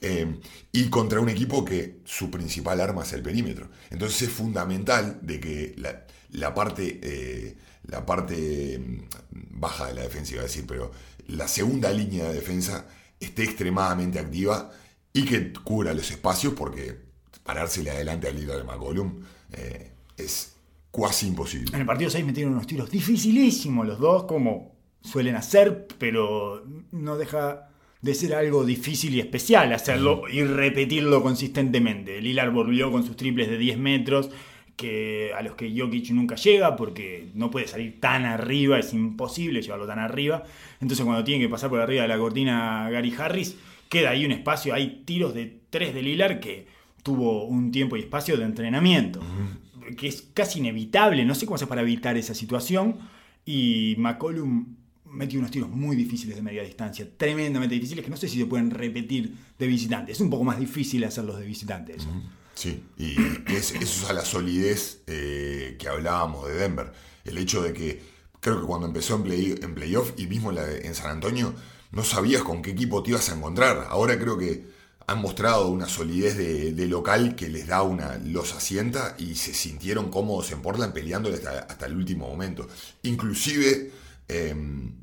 Eh, y contra un equipo que su principal arma es el perímetro. Entonces es fundamental de que la, la parte, eh, la parte mm, baja de la defensa, iba a decir, pero la segunda línea de defensa esté extremadamente activa y que cubra los espacios, porque parársele adelante al líder de McCollum eh, es casi imposible. En el partido 6 metieron unos tiros dificilísimos los dos, como suelen hacer, pero no deja de ser algo difícil y especial hacerlo y repetirlo consistentemente. Lillard volvió con sus triples de 10 metros, que a los que Jokic nunca llega porque no puede salir tan arriba, es imposible llevarlo tan arriba. Entonces cuando tiene que pasar por arriba de la cortina Gary Harris, queda ahí un espacio, hay tiros de 3 de Lillard que tuvo un tiempo y espacio de entrenamiento, que es casi inevitable, no sé cómo hacer para evitar esa situación, y McCollum metió unos tiros muy difíciles de media distancia, tremendamente difíciles, que no sé si se pueden repetir de visitante, es un poco más difícil hacerlos de visitante eso. Sí, y es- eso es a la solidez eh, que hablábamos de Denver. El hecho de que creo que cuando empezó en, play, en playoff y mismo en, la de- en San Antonio, no sabías con qué equipo te ibas a encontrar. Ahora creo que han mostrado una solidez de, de local que les da una, los asienta y se sintieron cómodos en Portland peleando hasta, hasta el último momento. Inclusive em,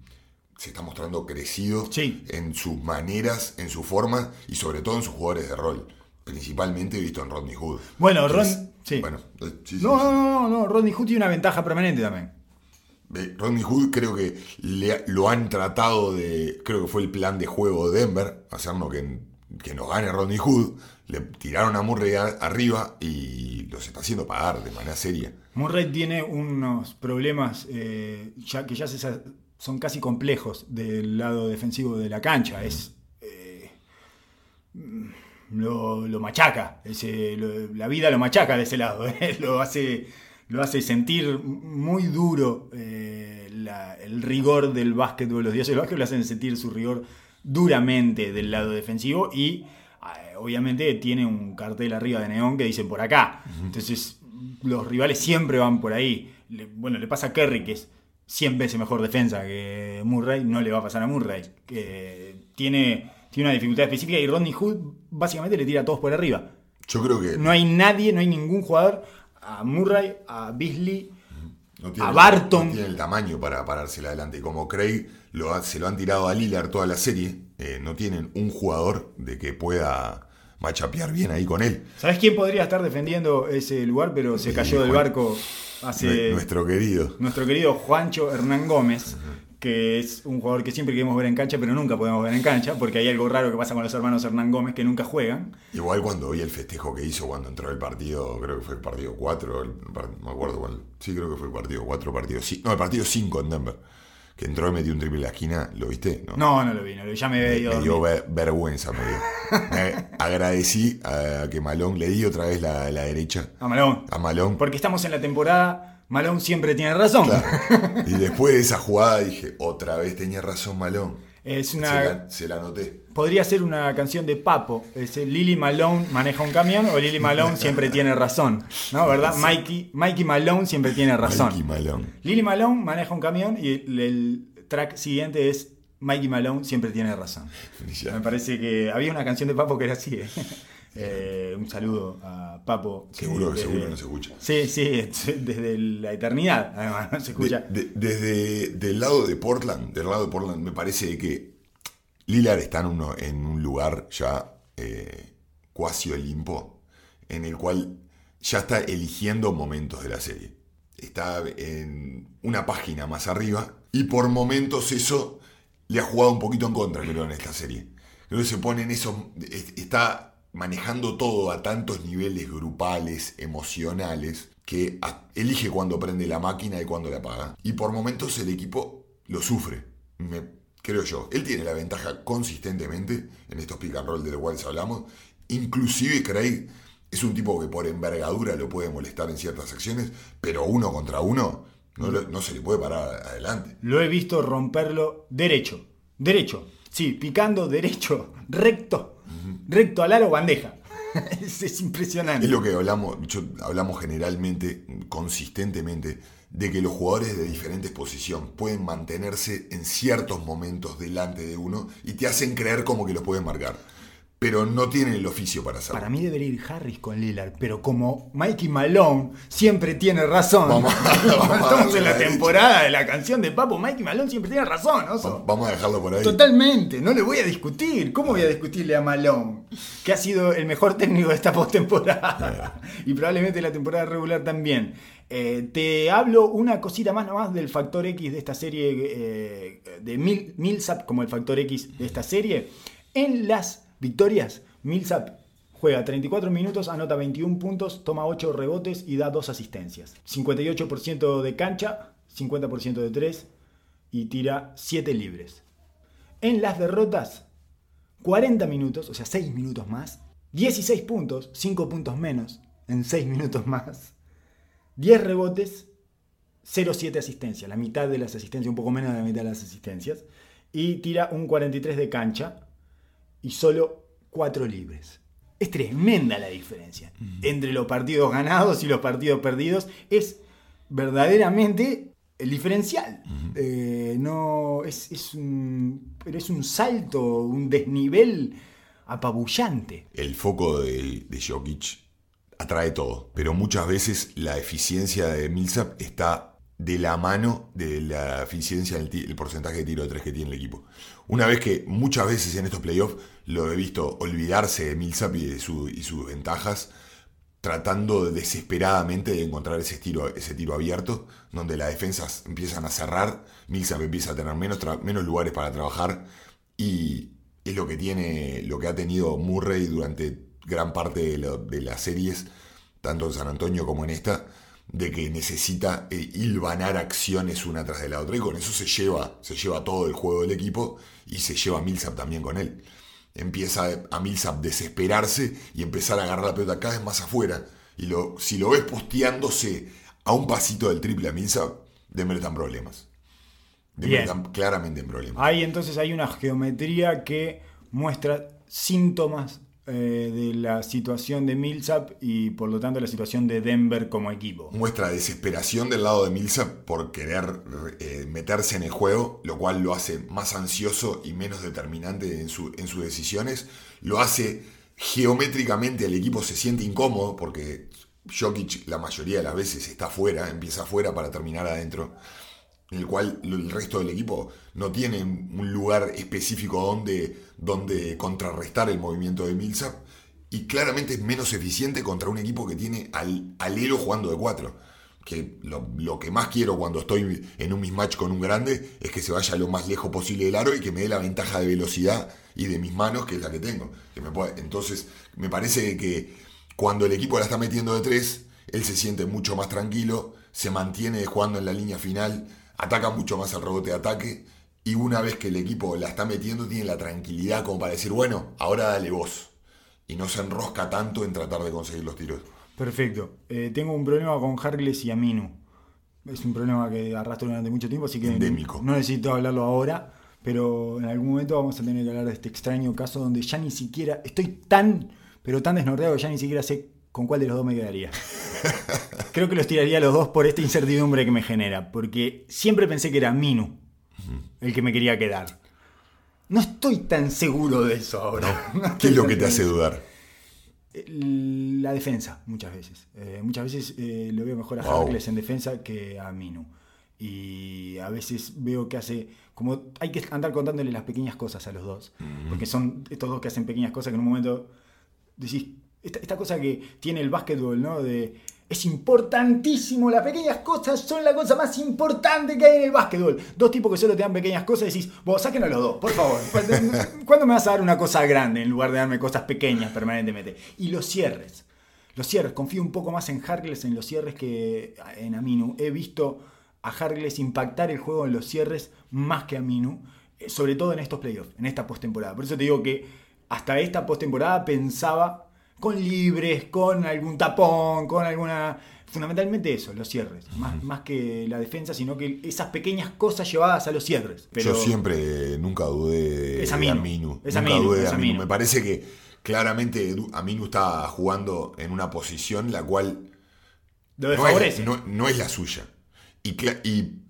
se está mostrando crecido Sí. en sus maneras, en su forma y sobre todo en sus jugadores de rol. Principalmente visto en Rodney Hood. Bueno, Ron- sí. Bueno, eh, sí, No, sí. no, no, no, Rodney Hood tiene una ventaja permanente también. Eh, Rodney Hood creo que le- lo han tratado de. Creo que fue el plan de juego de Denver, hacernos que, que nos gane Rodney Hood. Le tiraron a Murray a- arriba y los está haciendo pagar de manera seria. Murray tiene unos problemas eh, ya que ya se son casi complejos del lado defensivo de la cancha. Es eh, lo, lo machaca, ese- lo- la vida lo machaca de ese lado. eh, lo hace lo hace sentir muy duro eh, la- el rigor del básquetbol. Los dioses del básquet lo hacen sentir su rigor duramente del lado defensivo y eh, obviamente tiene un cartel arriba de neón que dice por acá. Entonces los rivales siempre van por ahí. Le- bueno, le pasa a Kerry que es 100 veces mejor defensa que Murray, no le va a pasar a Murray. Que tiene, tiene una dificultad específica y Rodney Hood básicamente le tira a todos por arriba. Yo creo que No hay nadie, no hay ningún jugador, a Murray, a Beasley, no a el- Barton. no tiene el tamaño para parársela adelante. Y como Craig lo ha- se lo han tirado a Lillard toda la serie, eh, no tienen un jugador de que pueda machapear bien ahí con él. ¿Sabes quién podría estar defendiendo ese lugar, pero se Sí, cayó del barco hace Nue- Nuestro querido. nuestro querido Juancho Hernán Gómez, que es un jugador que siempre queremos ver en cancha, pero nunca podemos ver en cancha, porque hay algo raro que pasa con los hermanos Hernán Gómez que nunca juegan. Igual cuando vi el festejo que hizo cuando entró el partido, creo que fue el partido 4, el me acuerdo cuál. Sí, creo que fue el partido 4, partido 5. No, el partido 5 en Denver. Que entró y metió un triple en la esquina, ¿lo viste? No. No, no lo vi, no lo vi, ya me Me, a me dio ver- vergüenza, me dio. Me agradecí a que Malón le di otra vez la, la derecha A Malone. a Malón. Porque estamos en la temporada, Malone siempre tiene razón. Y después de esa jugada dije, otra vez tenía razón Malón. Es Se una, la, se la anoté. podría ser una canción de Papo. Es Lily Malone maneja un camión o Lily Malone siempre tiene razón. ¿No? ¿Verdad? Mikey, Mikey Malone siempre tiene razón. Mikey Malón. Lily Malone maneja un camión y el, el track siguiente es Mikey Malone siempre tiene razón. Me parece que había una canción de Papo que era así. ¿eh? Eh, un saludo a Papo. Seguro que desde- seguro no se escucha. Sí, sí, desde la eternidad, además, no se escucha. De- de- desde del lado de Portland, del lado de Portland, me parece que Lillard está en, uno, en un lugar ya eh, cuasi olimpo, en el cual ya está eligiendo momentos de la serie. Está en una página más arriba y por momentos eso le ha jugado un poquito en contra, creo, en esta serie. Creo que se pone en eso, es- está manejando todo a tantos niveles grupales, emocionales, que elige cuando prende la máquina y cuando la apaga. Y por momentos el equipo lo sufre, creo yo. Él tiene la ventaja consistentemente en estos pick and roll de los cuales hablamos. Inclusive Craig es un tipo que por envergadura lo puede molestar en ciertas acciones, pero uno contra uno no, no se le puede parar adelante. Lo he visto romperlo derecho. Derecho. Sí, picando derecho. Recto. Recto al aro, bandeja. es, es impresionante. Es lo que hablamos, yo- hablamos generalmente, consistentemente, de que los jugadores de diferentes posiciones pueden mantenerse en ciertos momentos delante de uno y te hacen creer como que los pueden marcar. Pero no tienen el oficio para hacerlo. Para mí debería ir Harris con Lillard, pero como Mikey Malone siempre tiene razón. Vamos- vamos a estamos en la temporada de la canción de Papo, Mikey Malone siempre tiene razón, Oso. Vamos a dejarlo por ahí. Totalmente, no le voy a discutir. ¿Cómo voy a discutirle a Malone? Que ha sido el mejor técnico de esta postemporada. y probablemente la temporada regular también. Eh, te hablo una cosita más nomás del factor X de esta serie, eh, de Mil- Millsap como el factor X de esta serie. En las victorias, Millsap juega 34 minutos, anota 21 puntos, toma 8 rebotes y da 2 asistencias. 58% de cancha, 50% de 3 y tira 7 libres. En las derrotas, 40 minutos, o sea, 6 minutos más, 16 puntos, 5 puntos menos en 6 minutos más, 10 rebotes, 0,7 asistencias, la mitad de las asistencias, un poco menos de la mitad de las asistencias, y tira un 43 de cancha y solo 4 libres. Es tremenda la diferencia entre los partidos ganados y los partidos perdidos. Es verdaderamente el diferencial. Eh, no, es, es un, pero es un salto, un desnivel apabullante. El foco de, de Jokic atrae todo, pero muchas veces la eficiencia de Millsap está de la mano de la eficiencia del ti- el porcentaje de tiro de tres que tiene el equipo. Una vez que muchas veces en estos playoffs lo he visto olvidarse de Millsap y y sus ventajas, tratando desesperadamente de encontrar ese tiro, ese tiro abierto, donde las defensas empiezan a cerrar, Millsap empieza a tener menos, menos lugares para trabajar y es lo que tiene, lo que ha tenido Murray durante gran parte de las series, tanto en San Antonio como en esta, de que necesita eh, hilvanar acciones una tras de la otra y con eso se lleva, se lleva todo el juego del equipo y se lleva a Millsap también con él. Empieza a Millsap desesperarse y empezar a agarrar la pelota cada vez más afuera. Y lo, si lo ves posteándose a un pasito del triple a Millsap, Denver está en problemas. Denver Bien. está claramente en problemas. Ahí entonces hay una geometría que muestra síntomas eh, de la situación de Millsap y por lo tanto la situación de Denver como equipo. muestra desesperación del lado de Millsap por querer eh, meterse en el juego, lo cual lo hace más ansioso y menos determinante en, su- en sus decisiones. Lo hace geométricamente, el equipo se siente incómodo porque Jokic la mayoría de las veces está afuera, empieza afuera para terminar adentro. En el cual el resto del equipo no tiene un lugar específico donde, donde contrarrestar el movimiento de Millsap y claramente es menos eficiente contra un equipo que tiene al, al Elo jugando de 4. Que lo, lo que más quiero cuando estoy en un mismatch con un grande es que se vaya lo más lejos posible del aro y que me dé la ventaja de velocidad y de mis manos, que es la que tengo. Entonces, me parece que cuando el equipo la está metiendo de 3, él se siente mucho más tranquilo, se mantiene jugando en la línea final, ataca mucho más al rebote de ataque y una vez que el equipo la está metiendo tiene la tranquilidad como para decir, bueno, ahora dale vos. Y no se enrosca tanto en tratar de conseguir los tiros. Perfecto. Eh, tengo un problema con Harkless y Aminu. Es un problema que arrastro durante mucho tiempo, así que Endémico. no necesito hablarlo ahora, pero en algún momento vamos a tener que hablar de este extraño caso donde ya ni siquiera estoy tan, pero tan desnorteado que ya ni siquiera sé con cuál de los dos me quedaría. Creo que los tiraría a los dos por esta incertidumbre que me genera, porque siempre pensé que era Minu el que me quería quedar. No estoy tan seguro de eso ahora. No ¿Qué es lo que te hace dudar? Eh, La defensa, muchas veces. Eh, muchas veces eh, lo veo mejor a Wow. En defensa que a Minu. Y a veces veo que hace. Como hay que andar contándole las pequeñas cosas a los dos. Porque son estos dos que hacen pequeñas cosas que en un momento decís. Esta, esta cosa que tiene el básquetbol, ¿no? De. Es importantísimo, las pequeñas cosas son la cosa más importante que hay en el básquetbol. Dos tipos que solo te dan pequeñas cosas y decís, vos saquen a los dos, por favor. ¿Cuándo me vas a dar una cosa grande en lugar de darme cosas pequeñas permanentemente? Y los cierres. Los cierres, confío un poco más en Harkless en los cierres que en Aminu. He visto a Harkless impactar el juego en los cierres más que a Aminu, eh, sobre todo en estos playoffs, en esta postemporada. Por eso te digo que hasta esta postemporada pensaba con libres, con algún tapón, con alguna. Fundamentalmente eso, los cierres. Más, más que la defensa, sino que esas pequeñas cosas llevadas a los cierres. Pero Yo siempre nunca dudé de Es de Aminu. Aminu. Es Nunca Aminu, dudé de Aminu. Aminu. Me parece que claramente Aminu está jugando en una posición la cual lo no es, no- no es la suya. Y-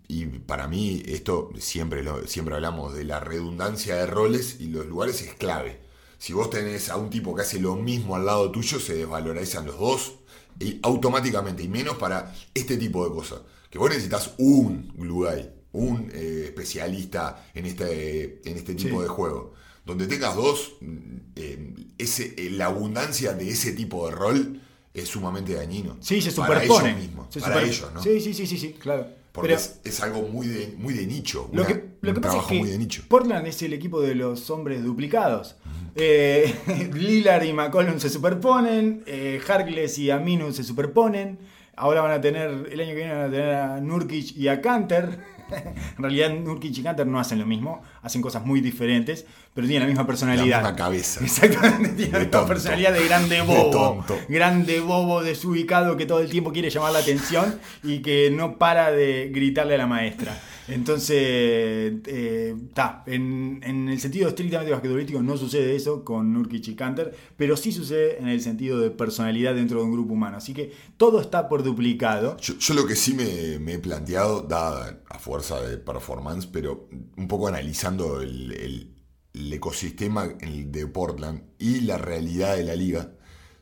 y para mí esto siempre, lo- siempre hablamos de la redundancia de roles y los lugares es clave. Si vos tenés a un tipo que hace lo mismo al lado tuyo, se desvalorizan los dos y automáticamente, y menos para este tipo de cosas. Que vos necesitas un glue guy, un eh, especialista en este, en este tipo Sí. de juego. Donde tengas dos, mm, eh, ese, eh, la abundancia de ese tipo de rol es sumamente dañino. Sí, se Para superpone. ellos mismos, Se para super- ellos, ¿no? Sí, sí, sí, sí, sí, claro. Porque Pero es, es algo muy de, muy de nicho. lo una- que, lo un que pasa es trabajo que muy de nicho. Portland es el equipo de los hombres duplicados. Eh, Lillard y McCollum se superponen, eh, Harkless y Aminu se superponen. Ahora van a tener, el año que viene van a tener a Nurkic y a Canter. en realidad Nurkic y Canter no hacen lo mismo, hacen cosas muy diferentes, pero tienen la misma personalidad. La misma cabeza. Exactamente, tiene la De misma tonto. personalidad de grande De bobo. tonto. Grande bobo desubicado que todo el tiempo quiere llamar la atención y que no para de gritarle a la maestra. Entonces, está, en, en el sentido estrictamente basquetbolístico no sucede eso con Nurkic y Canter, pero sí sucede en el sentido de personalidad dentro de un grupo humano. Así que todo está por duplicado. Yo, yo lo que sí me, me he planteado, dada a fuerza de performance, pero un poco analizando el, el- el ecosistema de Portland y la realidad de la liga,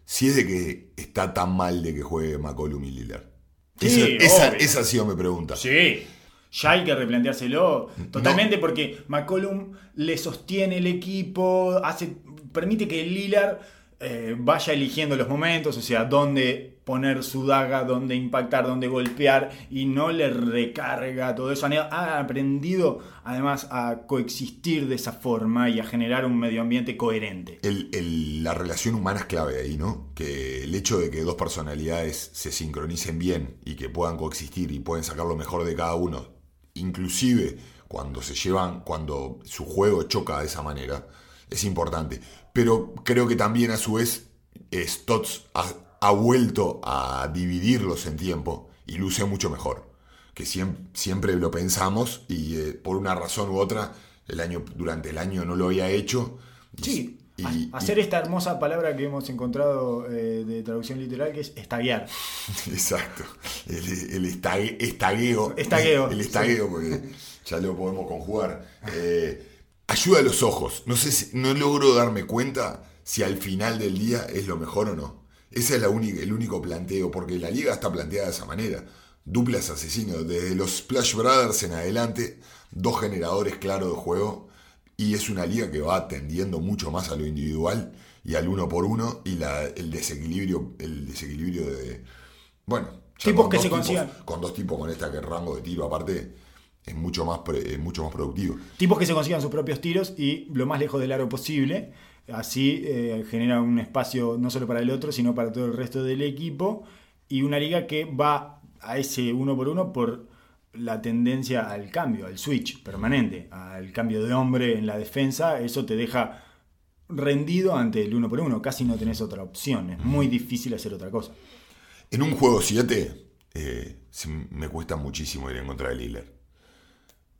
si es de que está tan mal de que juegue McCollum y Lillard. Sí, esa, esa, esa ha sido mi pregunta. Sí, ya hay que replanteárselo totalmente porque McCollum le sostiene el equipo, hace, permite que Lillard eh, vaya eligiendo los momentos, o sea, dónde poner su daga, dónde impactar, dónde golpear y no le recarga todo eso. Han- Ha aprendido además a coexistir de esa forma y a generar un medio ambiente coherente. El- el- la relación humana es clave ahí, ¿no? Que el hecho de que dos personalidades se sincronicen bien y que puedan coexistir y pueden sacar lo mejor de cada uno, inclusive cuando se llevan, cuando su juego choca de esa manera, es importante. Pero creo que también a su vez Stotts ha, vuelto a dividirlos en tiempo y luce mucho mejor. Que siempre, siempre lo pensamos y eh, por una razón u otra el año, durante el año no lo había hecho. Sí, y- hacer esta hermosa palabra que hemos encontrado eh, de traducción literal que es estaguear. Exacto. El, el estague- estagueo. Estagueo, El estagueo, porque ya lo podemos conjugar. Eh, ayuda a los ojos. No sé si, no logro darme cuenta si al final del día es lo mejor o no. Ese es la única, el único planteo, porque la liga está planteada de esa manera. Duplas asesinos, desde los Splash Brothers en adelante, dos generadores claros de juego, y es una liga que va tendiendo mucho más a lo individual y al uno por uno, y la- el desequilibrio, el desequilibrio de. Bueno, Tipos con que dos se tipos- consigan. Con dos tipos con esta que rango de tiro aparte es mucho más, es mucho más productivo. Tipos que se consigan sus propios tiros y lo más lejos del aro posible. Así eh, genera un espacio no solo para el otro, sino para todo el resto del equipo. Y una liga que va a ese uno por uno por la tendencia al cambio, al switch permanente, al cambio de hombre en la defensa. Eso te deja rendido ante el uno por uno. Casi no tenés otra opción. Es muy difícil hacer otra cosa. En un juego 7 me cuesta muchísimo ir en contra de Lillard.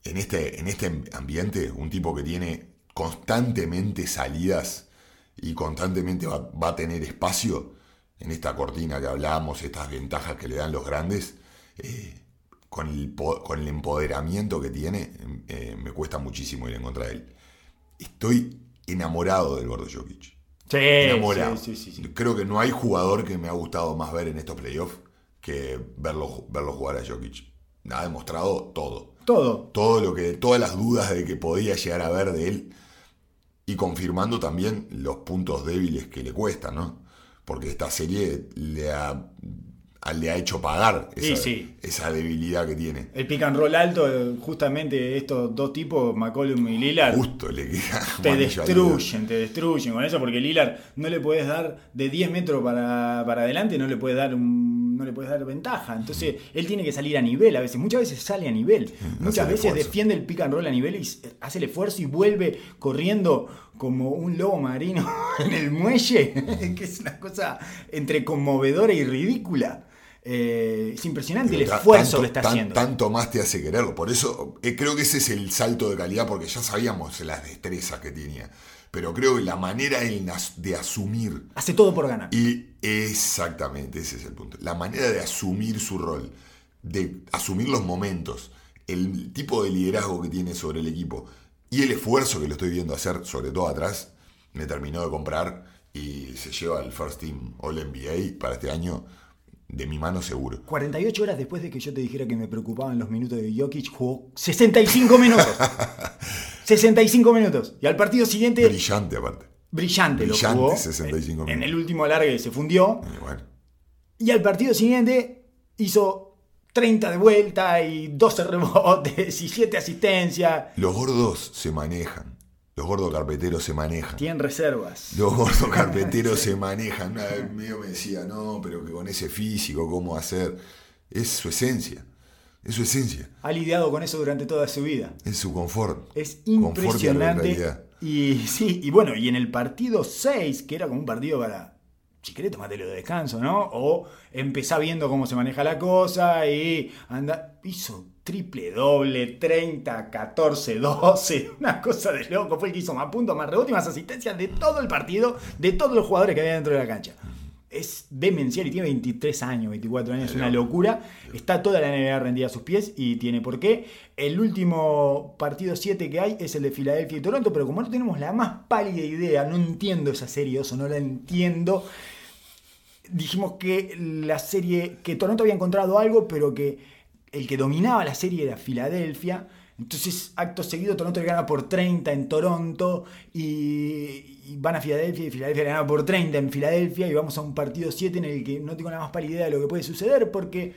En este, en este ambiente, un tipo que tiene constantemente salidas y constantemente va, va a tener espacio en esta cortina que hablábamos, estas ventajas que le dan los grandes, eh, con, el, con el empoderamiento que tiene, eh, me cuesta muchísimo ir en contra de él. Estoy enamorado del gordo Jokic. Sí, enamorado. sí, sí, sí, sí. Creo que no hay jugador que me ha gustado más ver en estos playoffs que verlo, verlo jugar a Jokic. Ha demostrado todo. Todo. Todo lo que, todas las dudas de que podía llegar a ver de él. Y confirmando también los puntos débiles que le cuestan, ¿no? Porque esta serie le ha, le ha hecho pagar esa, sí. esa debilidad que tiene. El pick and roll alto, justamente estos dos tipos, McCollum y Lillard, Justo le queda te destruyen, te destruyen con eso, porque Lillard no le puedes dar de 10 metros para, para adelante, no le puedes dar un no le puedes dar ventaja. Entonces, él tiene que salir a nivel a veces. Muchas veces sale a nivel. Muchas veces esfuerzo. defiende el pick and roll a nivel y hace el esfuerzo y vuelve corriendo como un lobo marino en el muelle, que es una cosa entre conmovedora y ridícula. Eh, es impresionante el esfuerzo tanto, que está tan- haciendo. Tanto más te hace quererlo. Por eso eh, creo que ese es el salto de calidad, porque ya sabíamos las destrezas que tenía. Pero creo que la manera de asumir Hace todo por ganar. Y exactamente, ese es el punto. La manera de asumir su rol, de asumir los momentos, el tipo de liderazgo que tiene sobre el equipo y el esfuerzo que lo estoy viendo hacer, sobre todo atrás, me terminó de comprar y se lleva el First Team All NBA para este año de mi mano seguro. 48 horas después de que yo te dijera que me preocupaban los minutos de Jokic, jugó 65 minutos. 65 minutos. Y al partido siguiente, Brillante aparte. brillante, Brillante, lo jugó. 65 En minutos. el último alargue se fundió. Y bueno, Y al partido siguiente hizo 30 de vuelta y 12 rebotes y 7 asistencias. los gordos se manejan. Los gordos carpeteros se manejan. Tienen reservas. Los gordos carpeteros se manejan. Una vez medio me decía, no, pero que con ese físico, ¿cómo hacer? Es su esencia. Es su esencia. Ha lidiado con eso durante toda su vida. Es su confort. Es Confort y impresionante. realidad. Y sí, y bueno, y en el partido 6, que era como un partido para, si querés, tomatelo de descanso, ¿no? O empezá viendo cómo se maneja la cosa y anda, hizo triple doble, 30, 14, 12, una cosa de loco. Fue el que hizo más puntos, más rebotes y más asistencias de todo el partido, de todos los jugadores que había dentro de la cancha. Es demencial y tiene 23 años, 24 años, es una locura. Está toda la NBA rendida a sus pies y tiene por qué. El último partido 7 que hay es el de Filadelfia y Toronto, pero como no tenemos la más pálida idea, no entiendo esa serie, eso no la entiendo. Dijimos que la serie, que Toronto había encontrado algo, pero que el que dominaba la serie era Filadelfia. Entonces, acto seguido, Toronto le gana por 30 en Toronto y, y van a Filadelfia y Filadelfia le gana por 30 en Filadelfia y vamos a un partido 7 en el que no tengo la más pálida idea de lo que puede suceder porque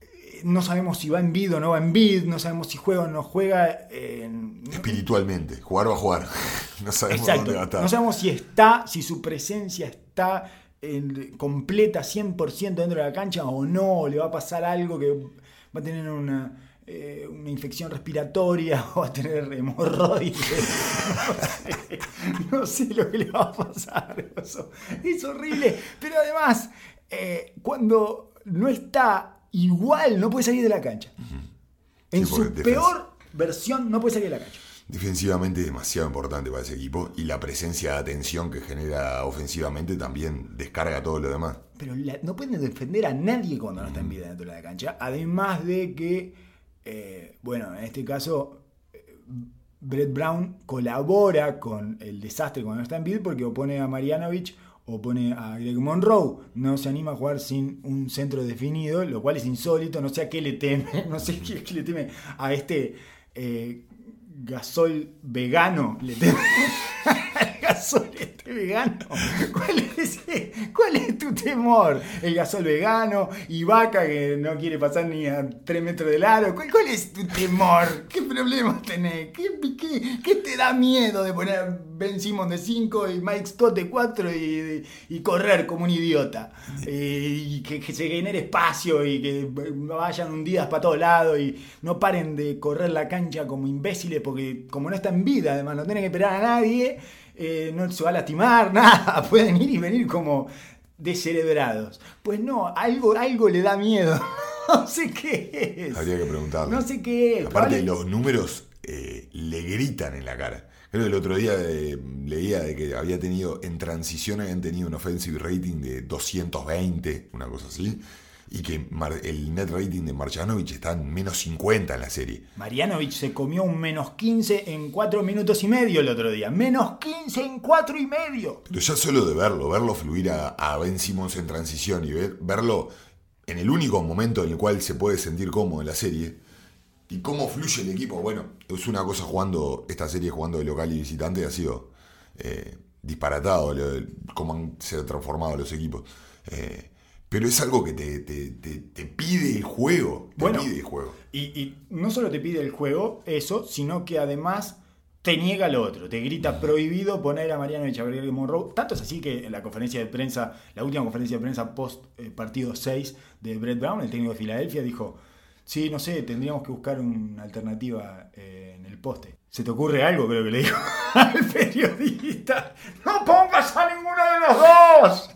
eh, no sabemos si va en bid o no va en bid, no sabemos si juega o no juega. eh, Espiritualmente. Jugar va a jugar. No sabemos Exacto. dónde va a estar. No sabemos si está, si su presencia está completa 100% dentro de la cancha o no, le va a pasar algo que va a tener una, eh, una infección respiratoria o va a tener hemorroides. No sé, no sé lo que le va a pasar. Eso es horrible. Pero además, eh, cuando no está igual, no puede salir de la cancha. En Sí, su peor versión, no puede salir de la cancha. Defensivamente es demasiado importante para ese equipo y la presencia de atención que genera ofensivamente también descarga todo lo demás. Pero la- no pueden defender a nadie cuando no está en vida dentro de la cancha. Además de que, eh, bueno, en este caso, eh, Brett Brown colabora con el desastre cuando no está en bid porque opone a Marianovich, opone a Greg Monroe. No se anima a jugar sin un centro definido, lo cual es insólito. No sé a qué le teme, no sé qué, qué le teme a este eh, gasol vegano. Le al gasol vegano. ¿Cuál es, ¿Cuál es tu temor? El gasol vegano y vaca que no quiere pasar ni a 3 metros del aro. ¿Cuál, cuál es tu temor? ¿Qué problemas tenés? ¿Qué, qué, qué te da miedo de poner Ben Simon de 5 y Mike Scott de 4 y, y correr como un idiota? Eh, y que, que se genere espacio y que vayan hundidas para todos lados y no paren de correr la cancha como imbéciles porque como no está en vida, además no tienen que esperar a nadie, eh, no se va a lastimar, nada, pueden ir y venir como descerebrados. Pues no, algo, algo le da miedo. No sé qué es. Habría que preguntarle. No sé qué es. Aparte, los números eh, le gritan en la cara. Creo que el otro día eh, leía de que había tenido, en transición habían tenido un offensive rating de 220, una cosa así. Y que el net rating de Marjanovic está en menos 50 en la serie. Marianovic se comió un menos 15 en 4 minutos y medio el otro día. Menos 15 en 4 y medio. Pero ya solo de verlo, verlo fluir a, a Ben Simmons en transición y ver- verlo en el único momento en el cual se puede sentir cómodo en la serie. Y cómo fluye el equipo. Bueno, es una cosa jugando, esta serie jugando de local y visitante ha sido eh, disparatado lo- cómo han se han transformado los equipos. Eh, pero es algo que te, te- te- te pide el juego. Te Bueno. pide el juego. Y, y no solo te pide el juego, eso, sino que además te niega lo otro. Te grita prohibido poner a Mariano Echavarría Monroe. Tanto es así que en la conferencia de prensa, la última conferencia de prensa post eh, partido 6 de Brett Brown, el técnico de Filadelfia, dijo: Sí, no sé, tendríamos que buscar una alternativa eh, en el poste. ¿Se te ocurre algo? Creo que le dijo al periodista. ¡No pongas a ninguno de los dos!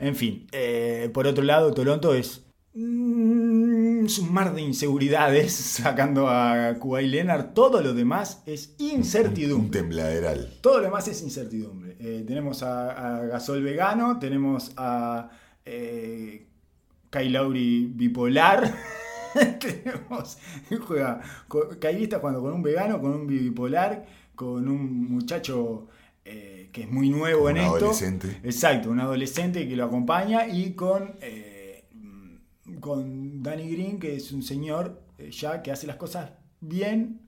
En fin, eh, por otro lado, Toronto es mm, es un mar de inseguridades sacando a Kawhi Leonard. Todo lo demás es Un incertidumbre. tembladeral. Todo lo demás es incertidumbre. Eh, tenemos a, a Gasol vegano, tenemos a eh, Kyle Lowry bipolar. tenemos juega está jugando con un vegano, con un bipolar, con un muchacho que es muy nuevo Un en esto. adolescente. Exacto, un adolescente que lo acompaña y con, eh, con Danny Green, que es un señor eh, ya que hace las cosas bien,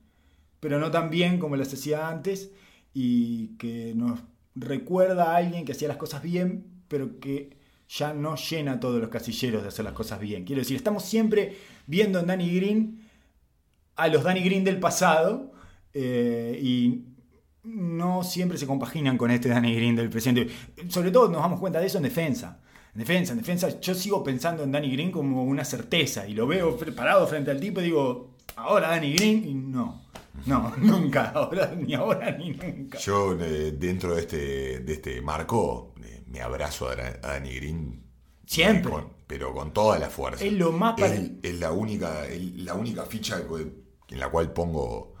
pero no tan bien como las hacía antes y que nos recuerda a alguien que hacía las cosas bien, pero que ya no llena todos los casilleros de hacer las cosas bien. Quiero decir, estamos siempre viendo en Danny Green a los Danny Green del pasado eh, y no siempre se compaginan con este Danny Green del presente. Sobre todo nos damos cuenta de eso en defensa. En defensa, en defensa, yo sigo pensando en Danny Green como una certeza y lo veo parado frente al tipo y digo, ahora Danny Green y no, no, nunca, ahora, ni ahora ni nunca. Yo eh, dentro de este, de este marco eh, me abrazo a, Danny Green. Siempre. Con- pero con toda la fuerza. Es lo más pare- Él es la única, el- la única ficha en la cual pongo,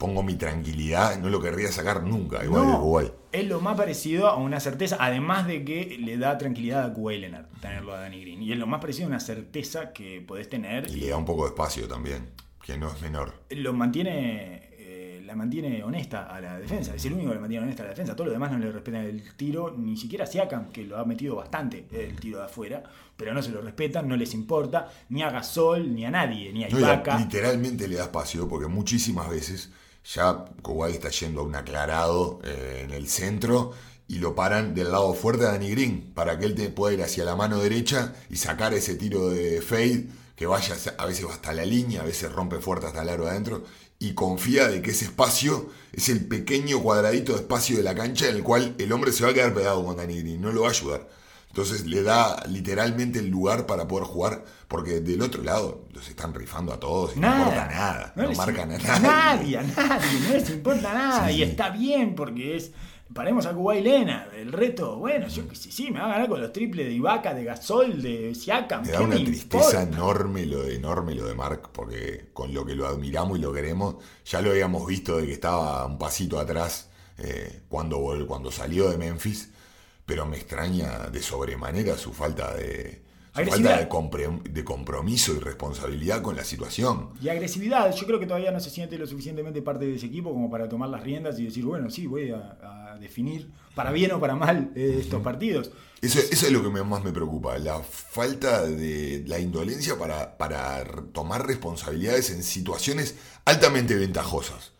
pongo mi tranquilidad. No lo querría sacar nunca, igual No, que Uruguay. es lo más parecido a una certeza, además de que le da tranquilidad a Leonard tenerlo a Danny Green. Y es lo más parecido a una certeza que podés tener. Y le da un poco de espacio también, que no es menor. Lo mantiene, eh, la mantiene honesta a la defensa. Es el único que le mantiene honesta a la defensa. Todos los demás no le respetan el tiro, ni siquiera Siakam, que lo ha metido bastante el tiro de afuera, pero no se lo respetan, no les importa, ni a Gasol, ni a nadie, ni a No, y a- Ibaka. literalmente le da espacio porque muchísimas veces ya Kawhi está yendo a un aclarado eh, en el centro y lo paran del lado fuerte a Danny Green para que él te pueda ir hacia la mano derecha y sacar ese tiro de fade que vaya a veces va hasta la línea, a veces rompe fuerte hasta el aro adentro y confía de que ese espacio es el pequeño cuadradito de espacio de la cancha en el cual el hombre se va a quedar pegado con Danny Green, no lo va a ayudar. Entonces le da literalmente el lugar para poder jugar, porque del otro lado los están rifando a todos y no importa nada, no, marcan a nadie. nadie. a nadie, no les importa nada. Sí, y sí. está bien porque es. Paremos a Kuwait Leonard. El reto, bueno, yo que sé, sí, me va a ganar con los triples de Ibaka, de Gasol, de Siakam. Me ¿qué da una me tristeza importa? enorme lo de enorme lo de Mark, porque con lo que lo admiramos y lo queremos, ya lo habíamos visto de que estaba un pasito atrás eh, cuando, cuando salió de Memphis, pero me extraña de sobremanera su falta de, su falta de, compromiso y responsabilidad con la situación. Y agresividad, yo creo que todavía no se siente lo suficientemente parte de ese equipo como para tomar las riendas y decir, bueno, sí, voy a, a definir para bien o para mal eh, estos partidos. Eso, eso es lo que me- más me preocupa, la falta de la indolencia para, para tomar responsabilidades en situaciones altamente ventajosas.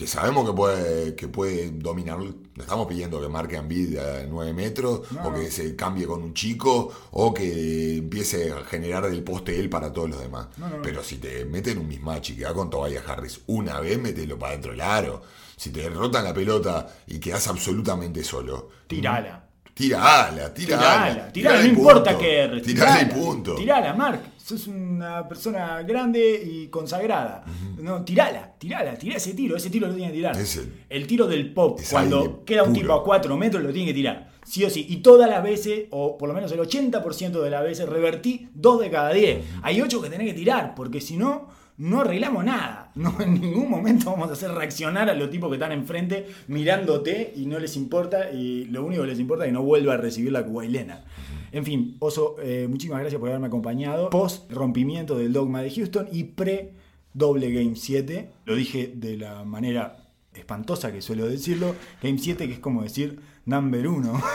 Que sabemos que puede, que puede dominar. No estamos pidiendo que marque a 9 metros, No, o que se cambie con un chico, o que empiece a generar del poste él para todos los demás. No, no, no. Pero si te meten un mismatch y queda con Tobias Harris una vez, mételo para dentro del aro. Si te rotan la pelota y quedas absolutamente solo, Tirala. Tirala, tirala. Tirala, tirala, tirala no importa punto. qué erres. Tirala y punto. Tirala, Mark. Sos una persona grande y consagrada. No, tirala, tirala, tirá ese tiro. Ese tiro lo tiene que tirar. Es el- el tiro del pop. Cuando queda un puro. tipo a 4 metros, lo tiene que tirar. Sí o sí. Y todas las veces, o por lo menos el 80% de las veces, revertí 2 de cada 10. Hay 8 que tenés que tirar, porque si no, no arreglamos nada. No, en ningún momento vamos a hacer reaccionar a los tipos que están enfrente mirándote y no les importa. Y lo único que les importa es que no vuelva a recibir la cubailena. En fin, Oso, eh, muchísimas gracias por haberme acompañado. Post rompimiento del dogma de Houston y pre doble Game 7. Lo dije de la manera espantosa que suelo decirlo. Game 7 que es como decir number 1.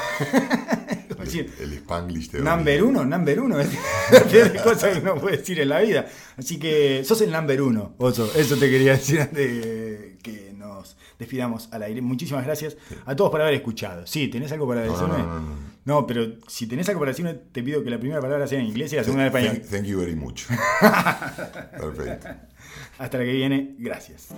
El, el Spanglish de Number uno, number uno. Es cosa que uno puede decir en la vida. Así que sos el number uno, Oso. Eso te quería decir antes de que nos despidamos al aire. Muchísimas gracias a todos por haber escuchado. Sí, ¿tenés algo para decirme? no, no, no. No, pero si tenés algo para decirme, te pido que la primera palabra sea en inglés y la segunda en español. Thank, thank you very much. Perfecto. Hasta la que viene, gracias.